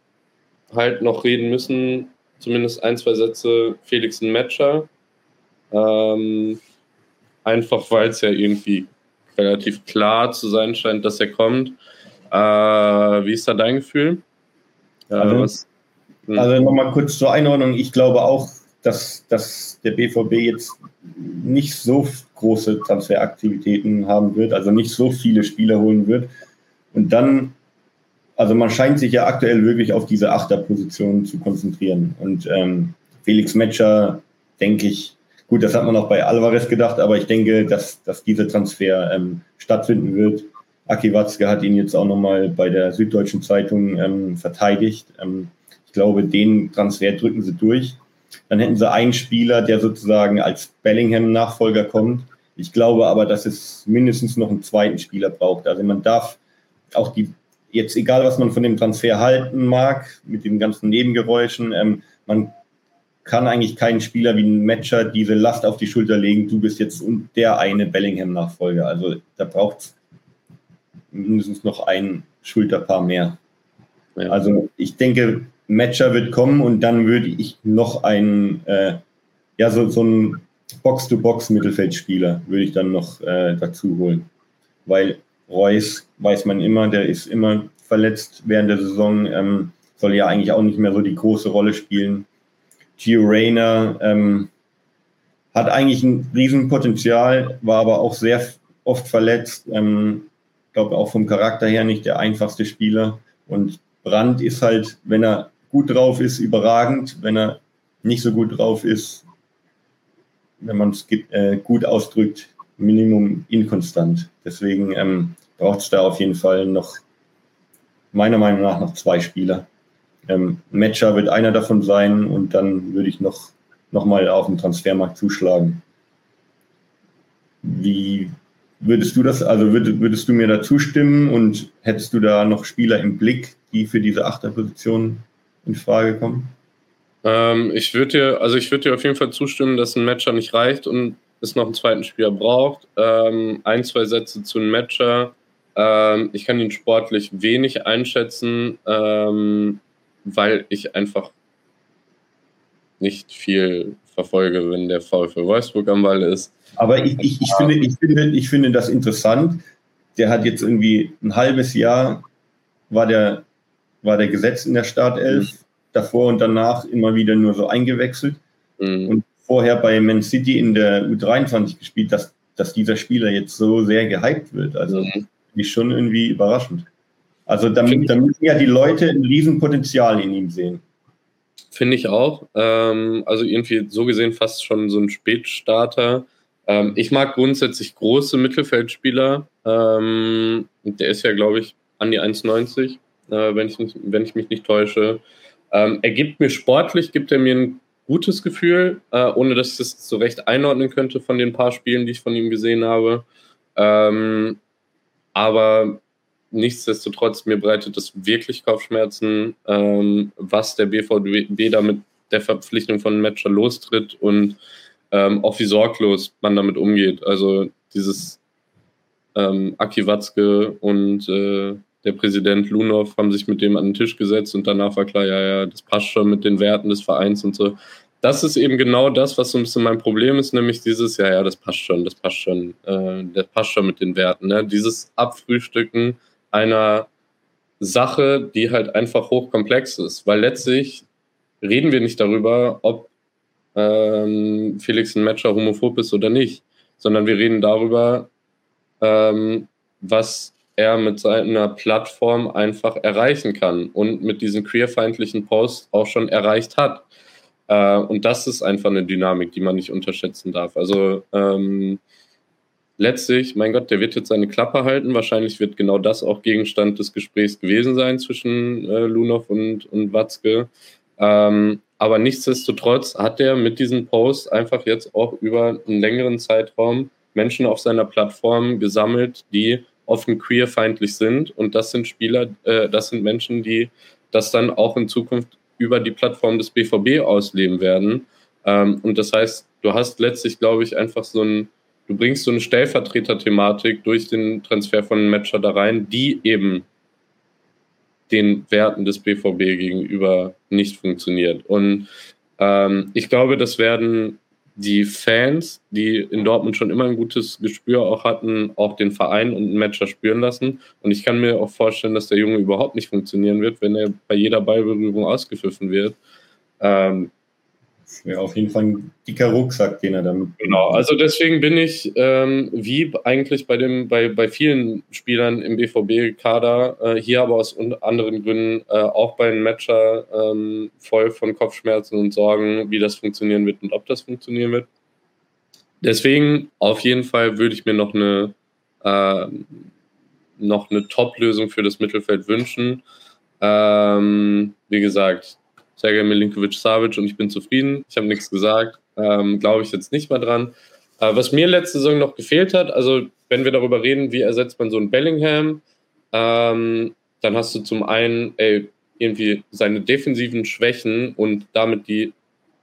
halt noch reden müssen, zumindest ein, zwei Sätze, Felix ein Matcher. Ähm, einfach weil es ja irgendwie relativ klar zu sein scheint, dass er kommt. Äh, wie ist da dein Gefühl? Äh, also, hm. also nochmal kurz zur Einordnung. Ich glaube auch, dass, dass der BVB jetzt nicht so große Transferaktivitäten haben wird, also nicht so viele Spieler holen wird. Und dann, also man scheint sich ja aktuell wirklich auf diese Achterposition zu konzentrieren. Und ähm, Felix Metscher, denke ich, gut, das hat man auch bei Alvarez gedacht, aber ich denke, dass, dass dieser Transfer ähm, stattfinden wird. Aki Watzke hat ihn jetzt auch nochmal bei der Süddeutschen Zeitung ähm, verteidigt. Ähm, ich glaube, den Transfer drücken sie durch. Dann hätten sie einen Spieler, der sozusagen als Bellingham-Nachfolger kommt. Ich glaube aber, dass es mindestens noch einen zweiten Spieler braucht. Also man darf auch die, jetzt egal was man von dem Transfer halten mag, mit den ganzen Nebengeräuschen, ähm, man kann eigentlich keinen Spieler wie ein Matcher diese Last auf die Schulter legen, du bist jetzt der eine Bellingham-Nachfolger. Also da braucht es mindestens noch ein Schulterpaar mehr. Ja. Also ich denke, Matcher wird kommen und dann würde ich noch einen, äh, ja, so, so einen Box-to-Box-Mittelfeldspieler würde ich dann noch äh, dazu holen. Weil Reus, weiß man immer, der ist immer verletzt während der Saison, ähm, soll ja eigentlich auch nicht mehr so die große Rolle spielen. Gio Reyna ähm, hat eigentlich ein Riesenpotenzial, war aber auch sehr oft verletzt. Ähm, glaube auch vom Charakter her nicht der einfachste Spieler. Und Brandt ist halt, wenn er gut drauf ist, überragend. Wenn er nicht so gut drauf ist, wenn man es äh, gut ausdrückt, Minimum inkonstant. Deswegen ähm, braucht es da auf jeden Fall noch, meiner Meinung nach, noch zwei Spieler. Ähm, Matcher wird einer davon sein und dann würde ich noch, noch mal auf den Transfermarkt zuschlagen. Wie würdest du das, also würdest, würdest du mir da zustimmen und hättest du da noch Spieler im Blick, die für diese Achterposition in Frage kommen? Ähm, ich würde dir, also ich würde dir auf jeden Fall zustimmen, dass ein Matcher nicht reicht und es noch einen zweiten Spieler braucht. Ähm, ein, zwei Sätze zu einem Matcher. Ähm, ich kann ihn sportlich wenig einschätzen, ähm, weil ich einfach nicht viel verfolge, wenn der VfL Wolfsburg am Ball ist. Aber ich, ich, ich, finde, ich, finde, ich finde das interessant. Der hat jetzt irgendwie ein halbes Jahr, war der, war der Gesetz in der Startelf, mhm. davor und danach immer wieder nur so eingewechselt. Mhm. Und vorher bei Man City in der U23 gespielt, dass, dass dieser Spieler jetzt so sehr gehypt wird. Also mhm. ich schon irgendwie überraschend. Also damit, damit ja die Leute ein Riesenpotenzial in ihm sehen. Finde ich auch. Ähm, also irgendwie so gesehen fast schon so ein Spätstarter. Ähm, ich mag grundsätzlich große Mittelfeldspieler. Ähm, der ist ja, glaube ich, an die 1,90, äh, wenn, ich wenn ich mich nicht täusche. Ähm, er gibt mir sportlich, gibt er mir ein gutes Gefühl, äh, ohne dass ich das so recht einordnen könnte von den paar Spielen, die ich von ihm gesehen habe. Ähm, aber nichtsdestotrotz, mir bereitet das wirklich Kopfschmerzen, ähm, was der BVB da mit der Verpflichtung von Matcher lostritt und ähm, auch wie sorglos man damit umgeht. Also dieses ähm, Aki Watzke und äh, der Präsident Lunov haben sich mit dem an den Tisch gesetzt und danach war klar, ja, ja, das passt schon mit den Werten des Vereins und so. Das ist eben genau das, was so ein bisschen mein Problem ist, nämlich dieses, ja, ja, das passt schon, das passt schon, äh, das passt schon mit den Werten. Ne? Dieses Abfrühstücken einer Sache, die halt einfach hochkomplex ist, weil letztlich reden wir nicht darüber, ob ähm, Felix ein Matcher homophob ist oder nicht, sondern wir reden darüber, ähm, was er mit seiner Plattform einfach erreichen kann und mit diesen queerfeindlichen Posts auch schon erreicht hat. Äh, und das ist einfach eine Dynamik, die man nicht unterschätzen darf. Also ähm, letztlich, mein Gott, der wird jetzt seine Klappe halten. Wahrscheinlich wird genau das auch Gegenstand des Gesprächs gewesen sein zwischen äh, Lunow und, und Watzke. Ähm, aber nichtsdestotrotz hat er mit diesem Post einfach jetzt auch über einen längeren Zeitraum Menschen auf seiner Plattform gesammelt, die offen queerfeindlich sind. Und das sind Spieler, äh, das sind Menschen, die das dann auch in Zukunft über die Plattform des BVB ausleben werden. Ähm, und das heißt, du hast letztlich, glaube ich, einfach so ein, du bringst so eine Stellvertreter-Thematik durch den Transfer von Matcher da rein, die eben den Werten des BVB gegenüber nicht funktioniert. Und ähm, ich glaube, das werden die Fans, die in Dortmund schon immer ein gutes Gespür auch hatten, auch den Verein und den Matcher spüren lassen. Und ich kann mir auch vorstellen, dass der Junge überhaupt nicht funktionieren wird, wenn er bei jeder Ballberührung ausgepfiffen wird. Ähm, ja, auf jeden Fall ein dicker Rucksack, den er damit. Genau, also deswegen bin ich, ähm, wie eigentlich bei, dem, bei, bei vielen Spielern im BVB-Kader, äh, hier aber aus anderen Gründen äh, auch bei einem Matcher ähm, voll von Kopfschmerzen und Sorgen, wie das funktionieren wird und ob das funktionieren wird. Deswegen auf jeden Fall würde ich mir noch eine, äh, eine Top-Lösung für das Mittelfeld wünschen. Ähm, wie gesagt, Sergej Milinkovic-Savic und ich bin zufrieden. Ich habe nichts gesagt. Ähm, Glaube ich jetzt nicht mal dran. Äh, was mir letzte Saison noch gefehlt hat, also wenn wir darüber reden, wie ersetzt man so einen Bellingham, ähm, dann hast du zum einen ey, irgendwie seine defensiven Schwächen und damit die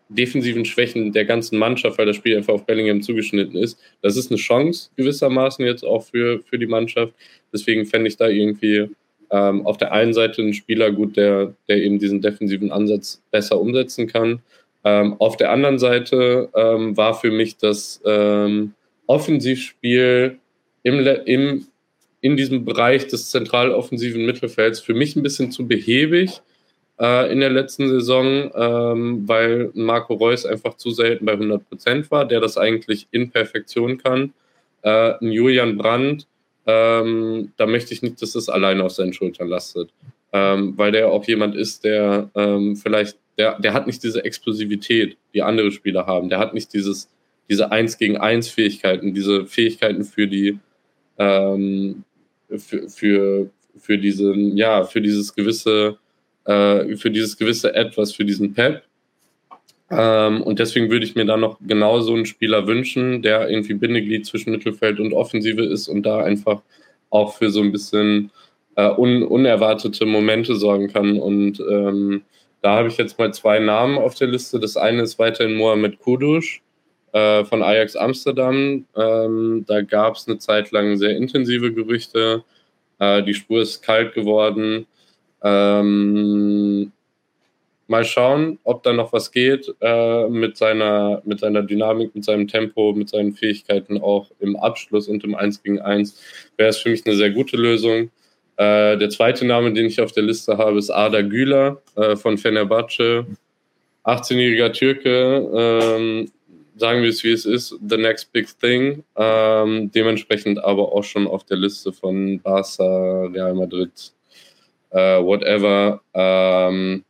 defensiven Schwächen der ganzen Mannschaft, weil das Spiel einfach auf Bellingham zugeschnitten ist. Das ist eine Chance gewissermaßen jetzt auch für, für die Mannschaft. Deswegen fände ich da irgendwie ähm, auf der einen Seite ein Spieler gut, der, der eben diesen defensiven Ansatz besser umsetzen kann. Ähm, auf der anderen Seite ähm, war für mich das ähm, Offensivspiel im, im, in diesem Bereich des zentraloffensiven Mittelfelds für mich ein bisschen zu behäbig äh, in der letzten Saison, ähm, weil Marco Reus einfach zu selten bei 100 Prozent war, der das eigentlich in Perfektion kann. Äh, Julian Brandt, ähm, da möchte ich nicht, dass es alleine auf seinen Schultern lastet. Ähm, weil der auch jemand ist, der ähm, vielleicht, der, der hat nicht diese Explosivität, die andere Spieler haben. Der hat nicht dieses, diese Eins gegen Eins Fähigkeiten, diese Fähigkeiten für die, ähm, für, für, für diesen, ja, für dieses gewisse, äh, für dieses gewisse Etwas, für diesen Pep. Ähm, und deswegen würde ich mir da noch genau so einen Spieler wünschen, der irgendwie Bindeglied zwischen Mittelfeld und Offensive ist und da einfach auch für so ein bisschen äh, un unerwartete Momente sorgen kann. Und ähm, da habe ich jetzt mal zwei Namen auf der Liste. Das eine ist weiterhin Mohamed Kudusch, äh, von Ajax Amsterdam. Ähm, da gab es eine Zeit lang sehr intensive Gerüchte. Äh, die Spur ist kalt geworden. Ähm, mal schauen, ob da noch was geht äh, mit, seiner, mit seiner Dynamik, mit seinem Tempo, mit seinen Fähigkeiten auch im Abschluss und im 1 gegen 1. Wäre es für mich eine sehr gute Lösung. Äh, der zweite Name, den ich auf der Liste habe, ist Ada Güler äh, von Fenerbahce. 18-jähriger Türke, ähm, sagen wir es wie es ist, the next big thing. Ähm, dementsprechend aber auch schon auf der Liste von Barca, Real Madrid, äh, whatever. Ähm,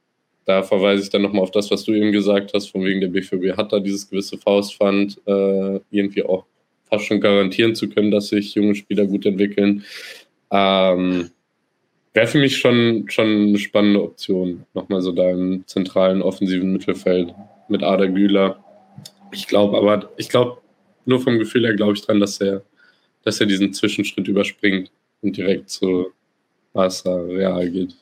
da verweise ich dann nochmal auf das, was du eben gesagt hast, von wegen der BVB hat da dieses gewisse Faustpfand, äh, irgendwie auch fast schon garantieren zu können, dass sich junge Spieler gut entwickeln. Ähm, Wäre für mich schon, schon eine spannende Option, nochmal so da im zentralen offensiven Mittelfeld mit Ada Güler. Ich glaube aber, ich glaube, nur vom Gefühl her glaube ich dran, dass er, dass er diesen Zwischenschritt überspringt und direkt zu Barca Real geht.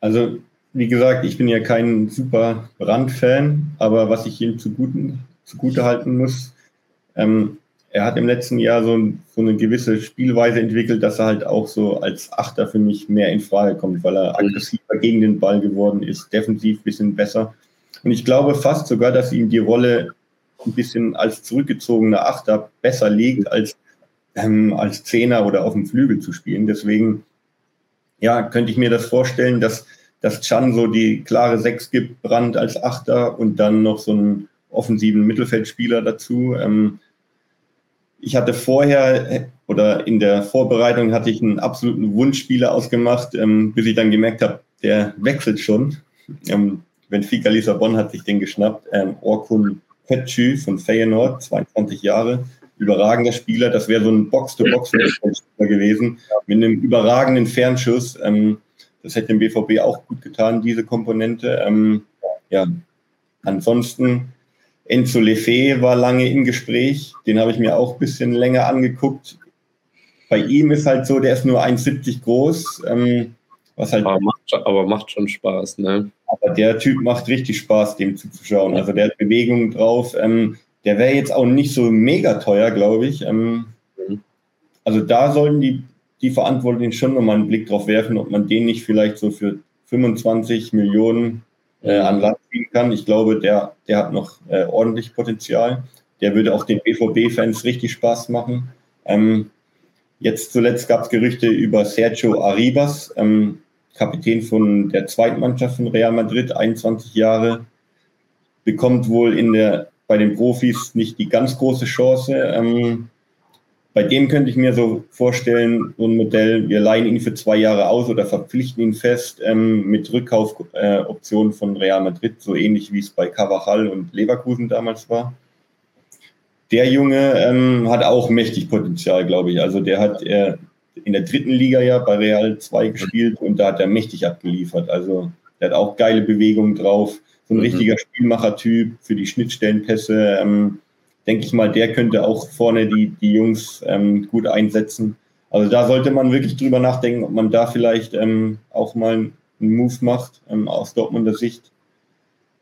Also, wie gesagt, ich bin ja kein super Brand-Fan, aber was ich ihm zuguten, zugute halten muss, ähm, er hat im letzten Jahr so, so, eine gewisse Spielweise entwickelt, dass er halt auch so als Achter für mich mehr in Frage kommt, weil er aggressiver gegen den Ball geworden ist, defensiv ein bisschen besser. Und ich glaube fast sogar, dass ihm die Rolle ein bisschen als zurückgezogener Achter besser liegt, als ähm, als Zehner oder auf dem Flügel zu spielen. Deswegen ja, könnte ich mir das vorstellen, dass, dass Chan so die klare Sechs gibt, Brand als Achter und dann noch so einen offensiven Mittelfeldspieler dazu. Ähm, ich hatte vorher oder in der Vorbereitung hatte ich einen absoluten Wunschspieler ausgemacht, ähm, bis ich dann gemerkt habe, der wechselt schon. Ähm, Benfica Lissabon hat sich den geschnappt. Ähm, Orkun Kötschü von Feyenoord, 22 Jahre überragender Spieler. Das wäre so ein Box-to-Box-Spieler gewesen mit einem überragenden Fernschuss. Ähm, das hätte dem BVB auch gut getan, diese Komponente. Ähm, ja, ansonsten Enzo Lefe war lange im Gespräch. Den habe ich mir auch ein bisschen länger angeguckt. Bei ihm ist halt so, der ist nur 1,70 groß. Ähm, was halt aber, macht, aber macht schon Spaß, ne? Aber der Typ macht richtig Spaß, dem zuzuschauen. Also der hat Bewegungen drauf. Ähm, der wäre jetzt auch nicht so mega teuer, glaube ich. Ähm, mhm. also da sollten die, die Verantwortlichen schon nochmal einen Blick drauf werfen, ob man den nicht vielleicht so für 25 Millionen äh, an Land ziehen kann. Ich glaube, der, der hat noch äh, ordentlich Potenzial. Der würde auch den BVB-Fans richtig Spaß machen. Ähm, jetzt zuletzt gab es Gerüchte über Sergio Arribas, ähm, Kapitän von der zweiten Mannschaft von Real Madrid, 21 Jahre, bekommt wohl in der bei den Profis nicht die ganz große Chance. Ähm, bei dem könnte ich mir so vorstellen, so ein Modell, wir leihen ihn für zwei Jahre aus oder verpflichten ihn fest ähm, mit Rückkaufoptionen äh, von Real Madrid, so ähnlich wie es bei Cavachal und Leverkusen damals war. Der Junge ähm, hat auch mächtig Potenzial, glaube ich. Also der hat äh, in der dritten Liga ja bei Real 2 gespielt und da hat er mächtig abgeliefert. Also der hat auch geile Bewegungen drauf so ein mhm. richtiger Spielmachertyp für die Schnittstellenpässe. Ähm, denke ich mal, der könnte auch vorne die, die Jungs ähm, gut einsetzen. Also da sollte man wirklich drüber nachdenken, ob man da vielleicht ähm, auch mal einen Move macht ähm, aus Dortmunder Sicht.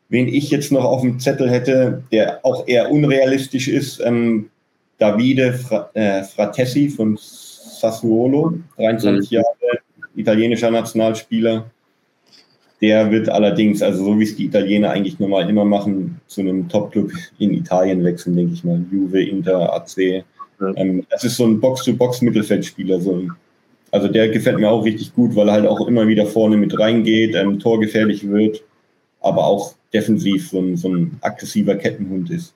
Wen ich jetzt noch auf dem Zettel hätte, der auch eher unrealistisch ist, ähm, Davide Fra äh, Fratessi von Sassuolo, 23 mhm. Jahre, italienischer Nationalspieler. Der wird allerdings, also so wie es die Italiener eigentlich normal immer machen, zu einem Top-Club in Italien wechseln, denke ich mal. Juve, Inter, AC. Ja. Ähm, das ist so ein Box-to-Box-Mittelfeldspieler. So also der gefällt mir auch richtig gut, weil er halt auch immer wieder vorne mit reingeht, ähm, torgefährlich wird, aber auch defensiv so ein, so ein aggressiver Kettenhund ist.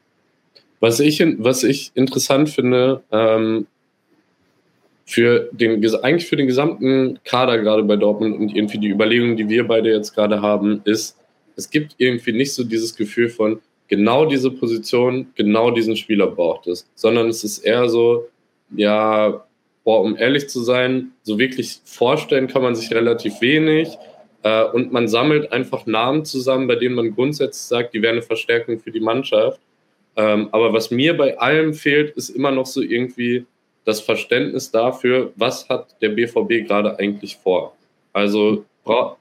Was ich, was ich interessant finde, ähm, für den, eigentlich für den gesamten Kader gerade bei Dortmund und irgendwie die Überlegung, die wir beide jetzt gerade haben, ist, es gibt irgendwie nicht so dieses Gefühl von, genau diese Position, genau diesen Spieler braucht es, sondern es ist eher so, ja, boah, um ehrlich zu sein, so wirklich vorstellen kann man sich relativ wenig äh, und man sammelt einfach Namen zusammen, bei denen man grundsätzlich sagt, die wären eine Verstärkung für die Mannschaft. Ähm, aber was mir bei allem fehlt, ist immer noch so irgendwie das Verständnis dafür, was hat der BVB gerade eigentlich vor. Also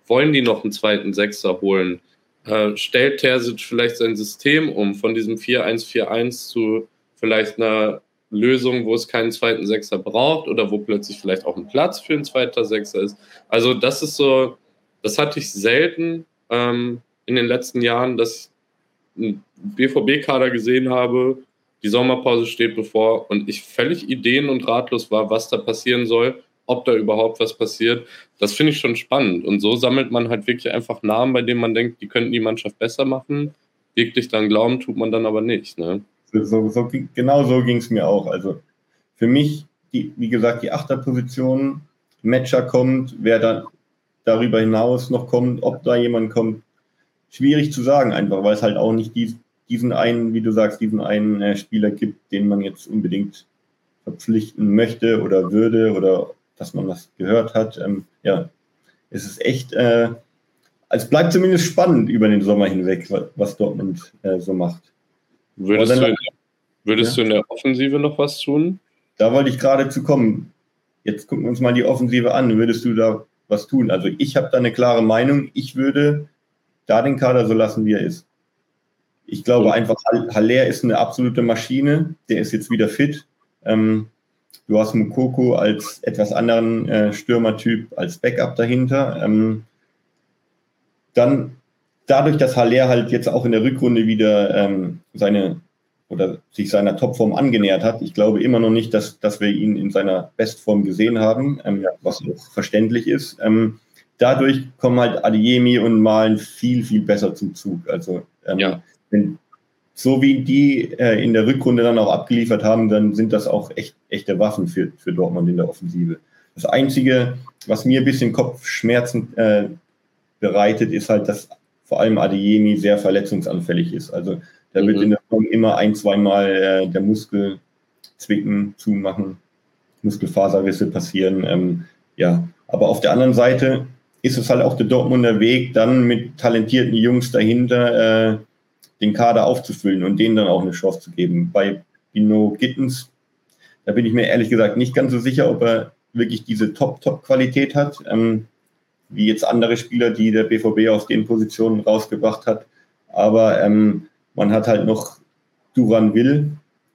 wollen die noch einen zweiten Sechser holen? äh, stellt Terzic vielleicht sein System um von diesem 4-1-4-1 zu vielleicht einer Lösung, wo es keinen zweiten Sechser braucht oder wo plötzlich vielleicht auch ein Platz für einen zweiten Sechser ist. Also das ist so, das hatte ich selten ähm, in den letzten Jahren, dass ich einen BVB-Kader gesehen habe, die Sommerpause steht bevor und ich völlig ideen- und ratlos war, was da passieren soll, ob da überhaupt was passiert. Das finde ich schon spannend. Und so sammelt man halt wirklich einfach Namen, bei denen man denkt, die könnten die Mannschaft besser machen. Wirklich dann glauben tut man dann aber nicht. Ne? So, so, genau so ging es mir auch. Also für mich, die, wie gesagt, die Achterposition, Matcher kommt, wer dann darüber hinaus noch kommt, ob da jemand kommt, schwierig zu sagen einfach, weil es halt auch nicht die, diesen einen, wie du sagst, diesen einen äh, Spieler gibt, den man jetzt unbedingt verpflichten möchte oder würde oder dass man das gehört hat. Ähm, ja, es ist echt, äh, es bleibt zumindest spannend über den Sommer hinweg, was, Dortmund äh, so macht. Würdest, dann, du, würdest ja? du in der Offensive noch was tun? Da wollte ich gerade zu kommen. Jetzt gucken wir uns mal die Offensive an. Würdest du da was tun? Also ich habe da eine klare Meinung. Ich würde da den Kader so lassen, wie er ist. Ich glaube einfach, Haller ist eine absolute Maschine. Der ist jetzt wieder fit. Ähm, du hast Mukoko als etwas anderen äh, Stürmertyp als Backup dahinter. Ähm, dann dadurch, dass Haller halt jetzt auch in der Rückrunde wieder ähm, seine oder sich seiner Topform angenähert hat. Ich glaube immer noch nicht, dass, dass wir ihn in seiner Bestform gesehen haben, ähm, was auch verständlich ist. Ähm, dadurch kommen halt Adiemi und Malen viel, viel besser zum Zug. Also ähm, ja. Wenn, so wie die äh, in der Rückrunde dann auch abgeliefert haben, dann sind das auch echt, echte Waffen für, für Dortmund in der Offensive. Das Einzige, was mir ein bisschen Kopfschmerzen äh, bereitet, ist halt, dass vor allem Adeyemi sehr verletzungsanfällig ist. Also da wird mhm. in der Form immer ein, zweimal äh, der Muskel zwicken, zumachen, Muskelfaserrisse passieren. Ähm, ja, aber auf der anderen Seite ist es halt auch der Dortmunder Weg, dann mit talentierten Jungs dahinter äh, den Kader aufzufüllen und denen dann auch eine Chance zu geben. Bei Bino Gittens, da bin ich mir ehrlich gesagt nicht ganz so sicher, ob er wirklich diese Top-Top-Qualität hat. Ähm, wie jetzt andere Spieler, die der BVB aus den Positionen rausgebracht hat. Aber ähm, man hat halt noch Duran Will,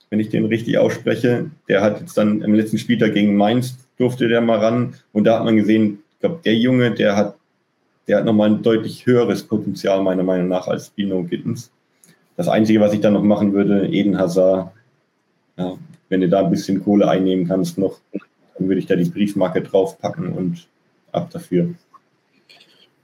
wenn ich den richtig ausspreche. Der hat jetzt dann im letzten Spieltag gegen Mainz durfte der mal ran. Und da hat man gesehen, ich glaube, der Junge, der hat, der hat nochmal ein deutlich höheres Potenzial, meiner Meinung nach, als Bino Gittens. Das Einzige, was ich dann noch machen würde, Eden Hazard, ja, wenn du da ein bisschen Kohle einnehmen kannst noch, dann würde ich da die Briefmarke draufpacken und ab dafür.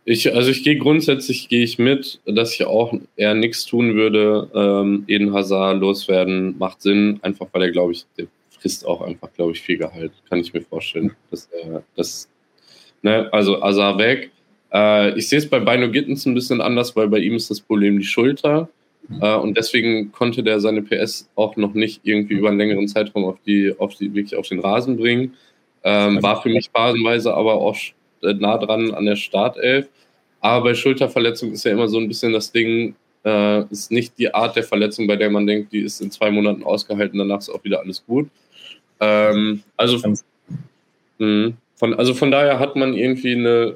Ich, also ich gehe grundsätzlich gehe ich mit, dass ich auch eher nichts tun würde. Ähm, Eden Hazard loswerden macht Sinn, einfach weil er, glaube ich, der frisst auch einfach, glaube ich, viel Gehalt. Kann ich mir vorstellen. Dass er, das, ne, also Hazard weg. Äh, ich sehe es bei Bino Gittens ein bisschen anders, weil bei ihm ist das Problem die Schulter. Äh, und deswegen konnte der seine PS auch noch nicht irgendwie über einen längeren Zeitraum auf die, auf die, wirklich auf den Rasen bringen. Ähm, war für mich phasenweise aber auch äh, nah dran an der Startelf. Aber bei Schulterverletzung ist ja immer so ein bisschen das Ding, äh, ist nicht die Art der Verletzung, bei der man denkt, die ist in zwei Monaten ausgehalten, danach ist auch wieder alles gut. Ähm, also, mh, hm, von, also von daher hat man irgendwie eine,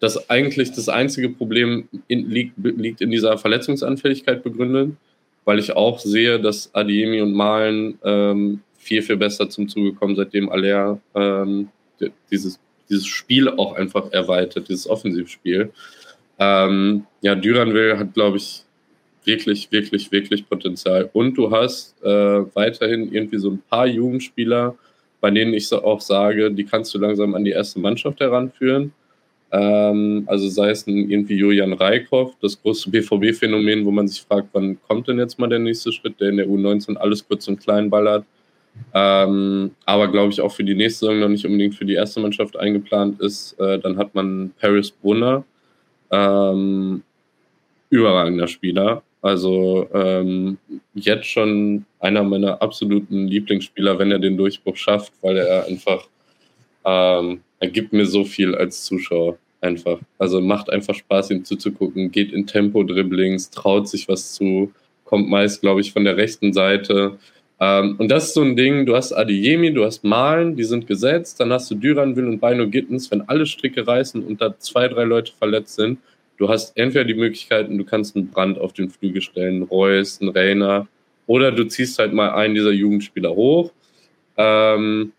das eigentlich das einzige Problem in, liegt, liegt in dieser Verletzungsanfälligkeit begründet, weil ich auch sehe, dass Adiemi und Malen ähm, viel, viel besser zum Zuge kommen, seitdem Aller ähm, dieses dieses Spiel auch einfach erweitert, dieses Offensivspiel. Ähm, ja, Duranville hat, glaube ich, wirklich, wirklich, wirklich Potenzial. Und du hast äh, weiterhin irgendwie so ein paar Jugendspieler, bei denen ich so auch sage, die kannst du langsam an die erste Mannschaft heranführen. Ähm, also sei es irgendwie Julian Reikhoff, das große BVB-Phänomen, wo man sich fragt, wann kommt denn jetzt mal der nächste Schritt, der in der U19 alles kurz und klein ballert. Ähm, aber glaube ich auch für die nächste Saison noch nicht unbedingt für die erste Mannschaft eingeplant ist. Äh, dann hat man Paris Brunner, ähm, überragender Spieler. Also ähm, jetzt schon einer meiner absoluten Lieblingsspieler, wenn er den Durchbruch schafft, weil er einfach, ähm, er gibt mir so viel als Zuschauer einfach. Also macht einfach Spaß, ihm zuzugucken, geht in Tempo-Dribblings, traut sich was zu, kommt meist, glaube ich, von der rechten Seite ähm, und das ist so ein Ding, du hast Adeyemi, du hast Malen, die sind gesetzt, dann hast du Duranville und Bino Gittens, wenn alle Stricke reißen und da zwei, drei Leute verletzt sind, du hast entweder die Möglichkeiten, du kannst einen Brand auf den Flügel stellen, Reus, einen Rainer, oder du ziehst halt mal einen dieser Jugendspieler hoch. Ähm,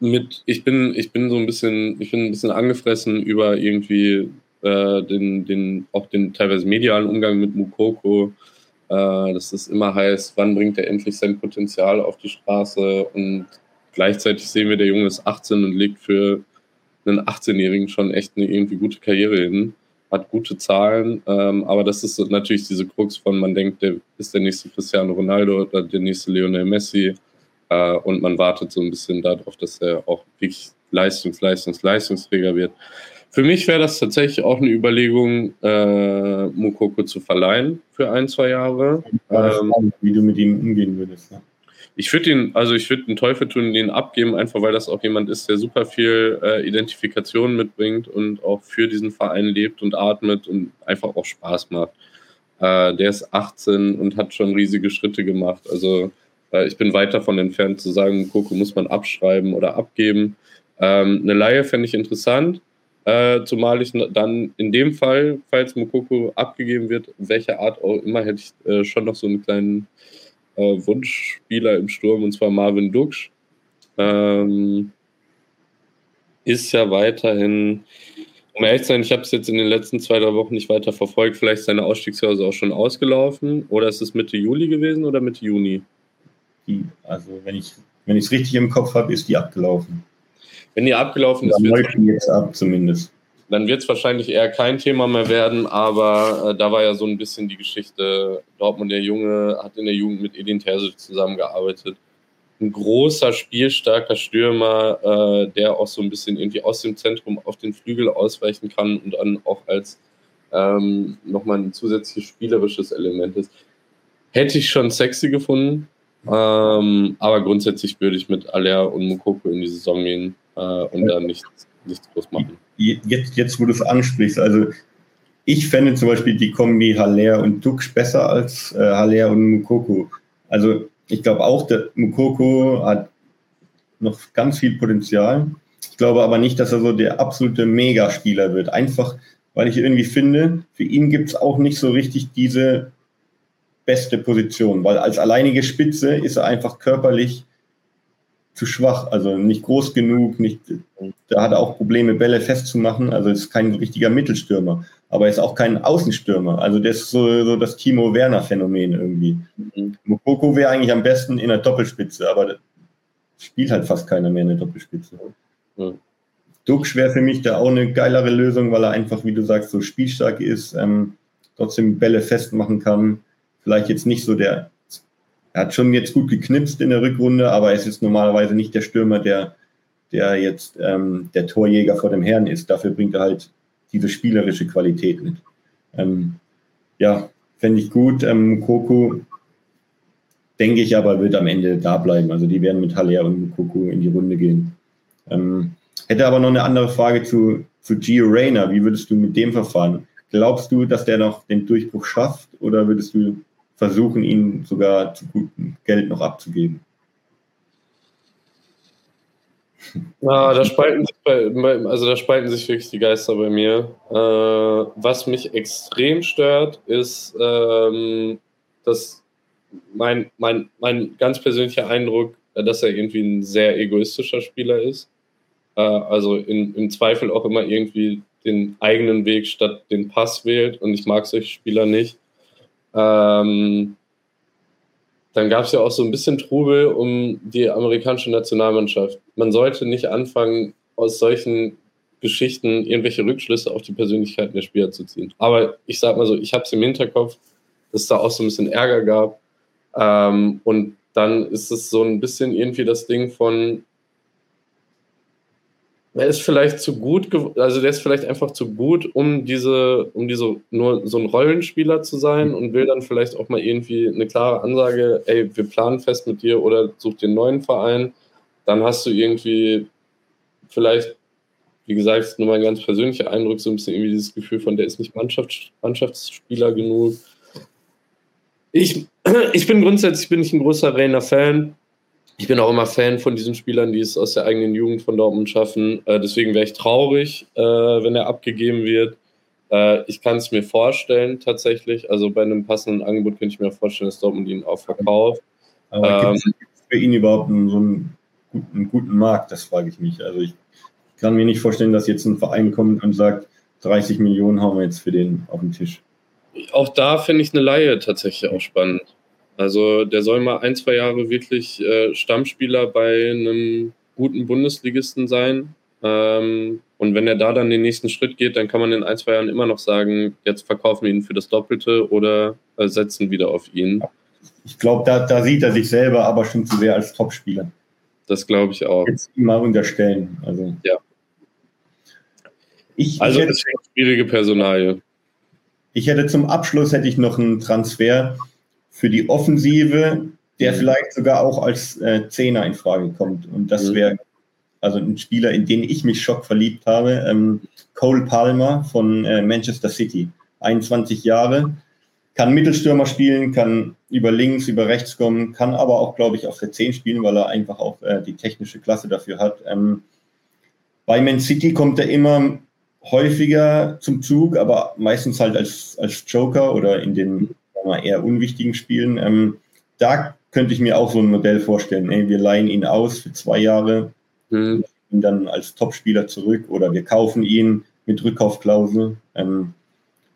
mit, ich bin, ich bin so ein bisschen, ich bin ein bisschen angefressen über irgendwie äh, den, den, auch den teilweise medialen Umgang mit Mukoko. Äh, dass es immer heißt, wann bringt er endlich sein Potenzial auf die Straße und gleichzeitig sehen wir, der Junge ist 18 und legt für einen 18-Jährigen schon echt eine irgendwie gute Karriere hin, hat gute Zahlen, ähm, aber das ist natürlich diese Krux von, man denkt, der ist der nächste Cristiano Ronaldo oder der nächste Lionel Messi äh, und man wartet so ein bisschen darauf, dass er auch wirklich Leistungs-, Leistungs-, Leistungsträger wird. Für mich wäre das tatsächlich auch eine Überlegung, äh, Mukoko zu verleihen für ein, zwei Jahre. Ähm, wie du mit ihm umgehen würdest. Ne? Ich würde ihn, also ich würde den Teufel tun, den abgeben, einfach weil das auch jemand ist, der super viel äh, Identifikation mitbringt und auch für diesen Verein lebt und atmet und einfach auch Spaß macht. Äh, der ist 18 und hat schon riesige Schritte gemacht. Also ich bin weit davon entfernt zu sagen, Mukoko muss man abschreiben oder abgeben. Ähm, eine Laie fände ich interessant. Äh, zumal ich dann in dem Fall, falls Mokoko abgegeben wird, welche Art auch immer, hätte ich äh, schon noch so einen kleinen äh, Wunschspieler im Sturm, und zwar Marvin Duksch. Ähm, ist ja weiterhin, um ehrlich zu sein, ich habe es jetzt in den letzten zwei, drei Wochen nicht weiter verfolgt. Vielleicht ist seine Ausstiegshause auch schon ausgelaufen. Oder ist es Mitte Juli gewesen oder Mitte Juni? Die, also, wenn ich wenn es richtig im Kopf habe, ist die abgelaufen. Wenn die abgelaufen ist, wird jetzt ab zumindest. Dann wird es wahrscheinlich eher kein Thema mehr werden, aber äh, da war ja so ein bisschen die Geschichte, Dortmund, der Junge, hat in der Jugend mit Edin Terzic zusammengearbeitet. Ein großer, spielstarker Stürmer, äh, der auch so ein bisschen irgendwie aus dem Zentrum auf den Flügel ausweichen kann und dann auch als ähm, nochmal ein zusätzliches spielerisches Element ist. Hätte ich schon sexy gefunden, ähm, aber grundsätzlich würde ich mit Aller und Mukoko in die Saison gehen äh, und da nichts, nichts groß machen. Jetzt, jetzt wo du es ansprichst, also ich fände zum Beispiel die Kombi Haller und Dux besser als äh, Haller und Mukoko. Also ich glaube auch, der Mukoko hat noch ganz viel Potenzial. Ich glaube aber nicht, dass er so der absolute Megaspieler wird. Einfach, weil ich irgendwie finde, für ihn gibt es auch nicht so richtig diese beste Position, weil als alleinige Spitze ist er einfach körperlich zu schwach, also nicht groß genug, nicht, da hat er auch Probleme, Bälle festzumachen, also ist kein richtiger Mittelstürmer, aber er ist auch kein Außenstürmer, also das ist so, so das Timo Werner Phänomen irgendwie. Mhm. Mokoko wäre eigentlich am besten in der Doppelspitze, aber spielt halt fast keiner mehr in der Doppelspitze. Mhm. Dux wäre für mich da auch eine geilere Lösung, weil er einfach, wie du sagst, so spielstark ist, ähm, trotzdem Bälle festmachen kann, vielleicht jetzt nicht so der er hat schon jetzt gut geknipst in der Rückrunde, aber es ist normalerweise nicht der Stürmer, der, der jetzt ähm, der Torjäger vor dem Herrn ist. Dafür bringt er halt diese spielerische Qualität mit. Ähm, ja, fände ich gut. Ähm, Koko, denke ich aber, wird am Ende da bleiben. Also die werden mit Haller und Koko in die Runde gehen. Ähm, hätte aber noch eine andere Frage zu, zu Gio Reyna. Wie würdest du mit dem verfahren? Glaubst du, dass der noch den Durchbruch schafft oder würdest du versuchen, ihn sogar zu gutem Geld noch abzugeben. Ja, da spalten sich bei, also da spalten sich wirklich die Geister bei mir. Äh, was mich extrem stört, ist, ähm, dass mein, mein, mein ganz persönlicher Eindruck, dass er irgendwie ein sehr egoistischer Spieler ist. Äh, also in, im Zweifel auch immer irgendwie den eigenen Weg statt den Pass wählt. Und ich mag solche Spieler nicht. Ähm, dann gab es ja auch so ein bisschen Trubel um die amerikanische Nationalmannschaft. Man sollte nicht anfangen, aus solchen Geschichten irgendwelche Rückschlüsse auf die Persönlichkeiten der Spieler zu ziehen. Aber ich sag mal so, ich habe es im Hinterkopf, dass es da auch so ein bisschen Ärger gab. Ähm, und dann ist es so ein bisschen irgendwie das Ding von, er ist vielleicht zu gut, also der ist vielleicht einfach zu gut, um diese, um diese nur so ein Rollenspieler zu sein und will dann vielleicht auch mal irgendwie eine klare Ansage, ey, wir planen fest mit dir oder such einen neuen Verein. Dann hast du irgendwie vielleicht, wie gesagt, nur mein ganz persönlicher Eindruck, so ein bisschen irgendwie dieses Gefühl von, der ist nicht Mannschafts Mannschaftsspieler genug. Ich, ich bin grundsätzlich bin ich ein großer Rainer-Fan ich bin auch immer Fan von diesen Spielern, die es aus der eigenen Jugend von Dortmund schaffen. Äh, deswegen wäre ich traurig, äh, wenn er abgegeben wird. Äh, ich kann es mir vorstellen, tatsächlich. Also bei einem passenden Angebot könnte ich mir vorstellen, dass Dortmund ihn auch verkauft. Aber ähm, gibt es für ihn überhaupt einen, so einen guten, einen guten Markt? Das frage ich mich. Also ich kann mir nicht vorstellen, dass jetzt ein Verein kommt und sagt, 30 Millionen haben wir jetzt für den auf den Tisch. Auch da finde ich eine Laie tatsächlich auch spannend. Also der soll mal ein, zwei Jahre wirklich äh, Stammspieler bei einem guten Bundesligisten sein. Ähm, und wenn er da dann den nächsten Schritt geht, dann kann man in ein, zwei Jahren immer noch sagen, jetzt verkaufen wir ihn für das Doppelte oder äh, setzen wieder auf ihn. Ich glaube, da, da sieht er sich selber aber schon zu sehr als Topspieler. Das glaube ich auch. Jetzt ihm mal unterstellen. Also. Ja. Ich, also ich hätte, eine schwierige Personalie. Ich hätte zum Abschluss hätte ich noch einen Transfer für die Offensive, der mhm. vielleicht sogar auch als äh, Zehner in Frage kommt. Und das mhm. wäre also ein Spieler, in den ich mich schockverliebt habe, ähm, Cole Palmer von äh, Manchester City. 21 Jahre, kann Mittelstürmer spielen, kann über links, über rechts kommen, kann aber auch, glaube ich, auf der 10 spielen, weil er einfach auch äh, die technische Klasse dafür hat. Ähm, bei Man City kommt er immer häufiger zum Zug, aber meistens halt als, als Joker oder in den mal, eher unwichtigen Spielen. Ähm, da könnte ich mir auch so ein Modell vorstellen. Ey, wir leihen ihn aus für zwei Jahre, mhm. ihn dann als Topspieler zurück oder wir kaufen ihn mit Rückkaufklausel. Ähm,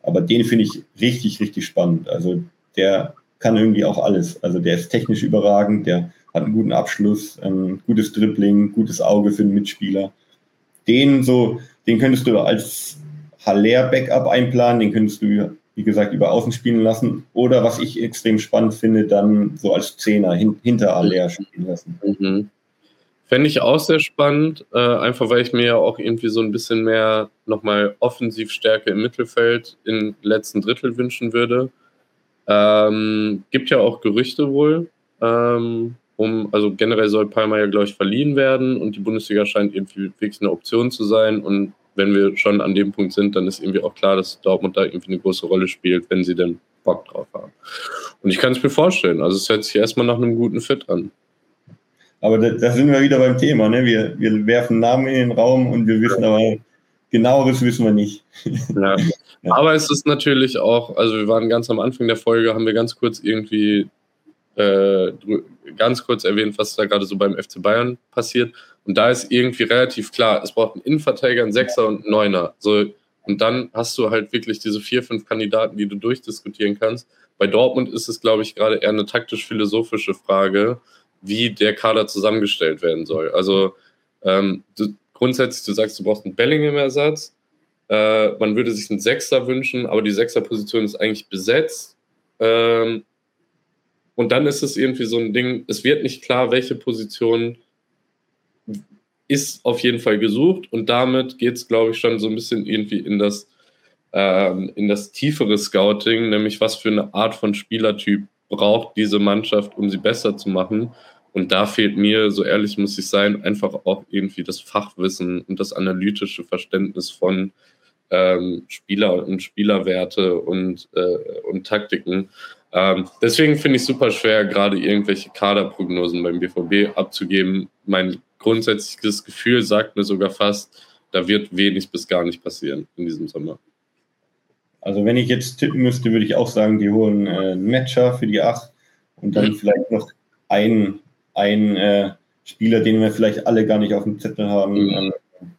aber den finde ich richtig, richtig spannend. Also der kann irgendwie auch alles. Also der ist technisch überragend, der hat einen guten Abschluss, ein gutes Dribbling, gutes Auge für den Mitspieler. Den so, den könntest du als Haller-Backup einplanen, den könntest du, wie gesagt, über Außen spielen lassen. Oder was ich extrem spannend finde, dann so als Zehner hin, hinter Haller spielen lassen. Mhm. Fände ich auch sehr spannend, äh, einfach weil ich mir ja auch irgendwie so ein bisschen mehr nochmal Offensivstärke im Mittelfeld im letzten Drittel wünschen würde. Ähm, gibt ja auch Gerüchte wohl, ähm, um, also generell soll Palmer ja, glaube ich, verliehen werden und die Bundesliga scheint irgendwie wirklich eine Option zu sein. Und wenn wir schon an dem Punkt sind, dann ist irgendwie auch klar, dass Dortmund da irgendwie eine große Rolle spielt, wenn sie denn Bock drauf haben. Und ich kann es mir vorstellen, also es hört sich erstmal nach einem guten Fit an. Aber da, da, sind wir wieder beim Thema. Ne? Wir, wir werfen Namen in den Raum und wir wissen aber, genaueres wissen wir nicht. Ja. Aber es ist natürlich auch, also wir waren ganz am Anfang der Folge, haben wir ganz kurz irgendwie äh, ganz kurz erwähnt, was da gerade so beim FC Bayern passiert. Und da ist irgendwie relativ klar, es braucht einen Innenverteidiger, einen Sechser und einen Neuner. So, und dann hast du halt wirklich diese vier, fünf Kandidaten, die du durchdiskutieren kannst. Bei Dortmund ist es, glaube ich, gerade eher eine taktisch-philosophische Frage wie der Kader zusammengestellt werden soll. Also ähm, du, grundsätzlich, du sagst, du brauchst einen Bellingham-Ersatz. Äh, man würde sich einen Sechser wünschen, aber die Sechser-Position ist eigentlich besetzt. Ähm, und dann ist es irgendwie so ein Ding, es wird nicht klar, welche Position ist auf jeden Fall gesucht und damit geht es, glaube ich, schon so ein bisschen irgendwie in das, ähm, in das tiefere Scouting, nämlich was für eine Art von Spielertyp braucht diese Mannschaft, um sie besser zu machen. Und da fehlt mir, so ehrlich muss ich sein, einfach auch irgendwie das Fachwissen und das analytische Verständnis von ähm, Spieler und Spielerwerte und, äh, und Taktiken. Ähm, deswegen finde ich super schwer, gerade irgendwelche Kaderprognosen beim BVB abzugeben. Mein grundsätzliches Gefühl sagt mir sogar fast, da wird wenig bis gar nicht passieren in diesem Sommer. Also wenn ich jetzt tippen müsste, würde ich auch sagen, die holen äh, einen Matcher für die 8 und dann mhm. vielleicht noch einen ein äh, Spieler, den wir vielleicht alle gar nicht auf dem Zettel haben, mhm. ähm,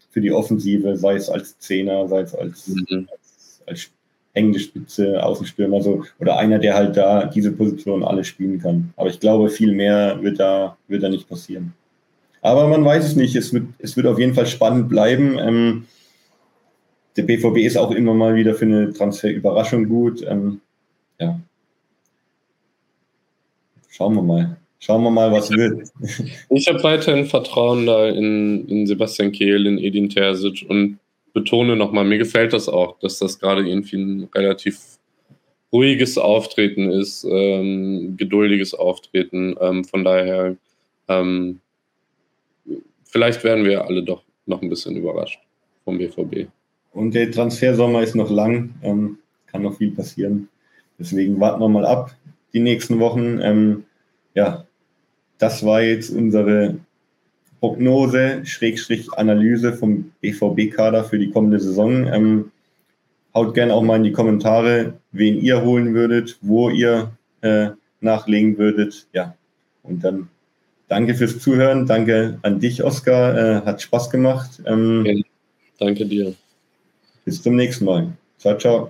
für die Offensive, sei es als Zehner, sei es als, mhm. als, als hängende Spitze, Außenstürmer, so, oder einer, der halt da diese Position alle spielen kann. Aber ich glaube, viel mehr wird da, wird da nicht passieren. Aber man weiß es nicht. Es wird, es wird auf jeden Fall spannend bleiben. Ähm, der BVB ist auch immer mal wieder für eine Transferüberraschung gut. Ähm, ja. Schauen wir mal. Schauen wir mal, was wird. Ich habe weiterhin Vertrauen da in, in Sebastian Kehl, in Edin Terzic und betone nochmal, mir gefällt das auch, dass das gerade irgendwie ein relativ ruhiges Auftreten ist, ähm, geduldiges Auftreten. Ähm, von daher, ähm, vielleicht werden wir alle doch noch ein bisschen überrascht vom BVB. Und der Transfersommer ist noch lang, ähm, kann noch viel passieren. Deswegen warten wir mal ab die nächsten Wochen. Ähm, ja, das war jetzt unsere Prognose, Schrägstrich Analyse vom BVB-Kader für die kommende Saison. Ähm, haut gerne auch mal in die Kommentare, wen ihr holen würdet, wo ihr äh, nachlegen würdet. Ja, und dann danke fürs Zuhören. Danke an dich, Oskar. Äh, hat Spaß gemacht. Ähm, ja, danke dir. Bis zum nächsten Mal. Ciao, ciao.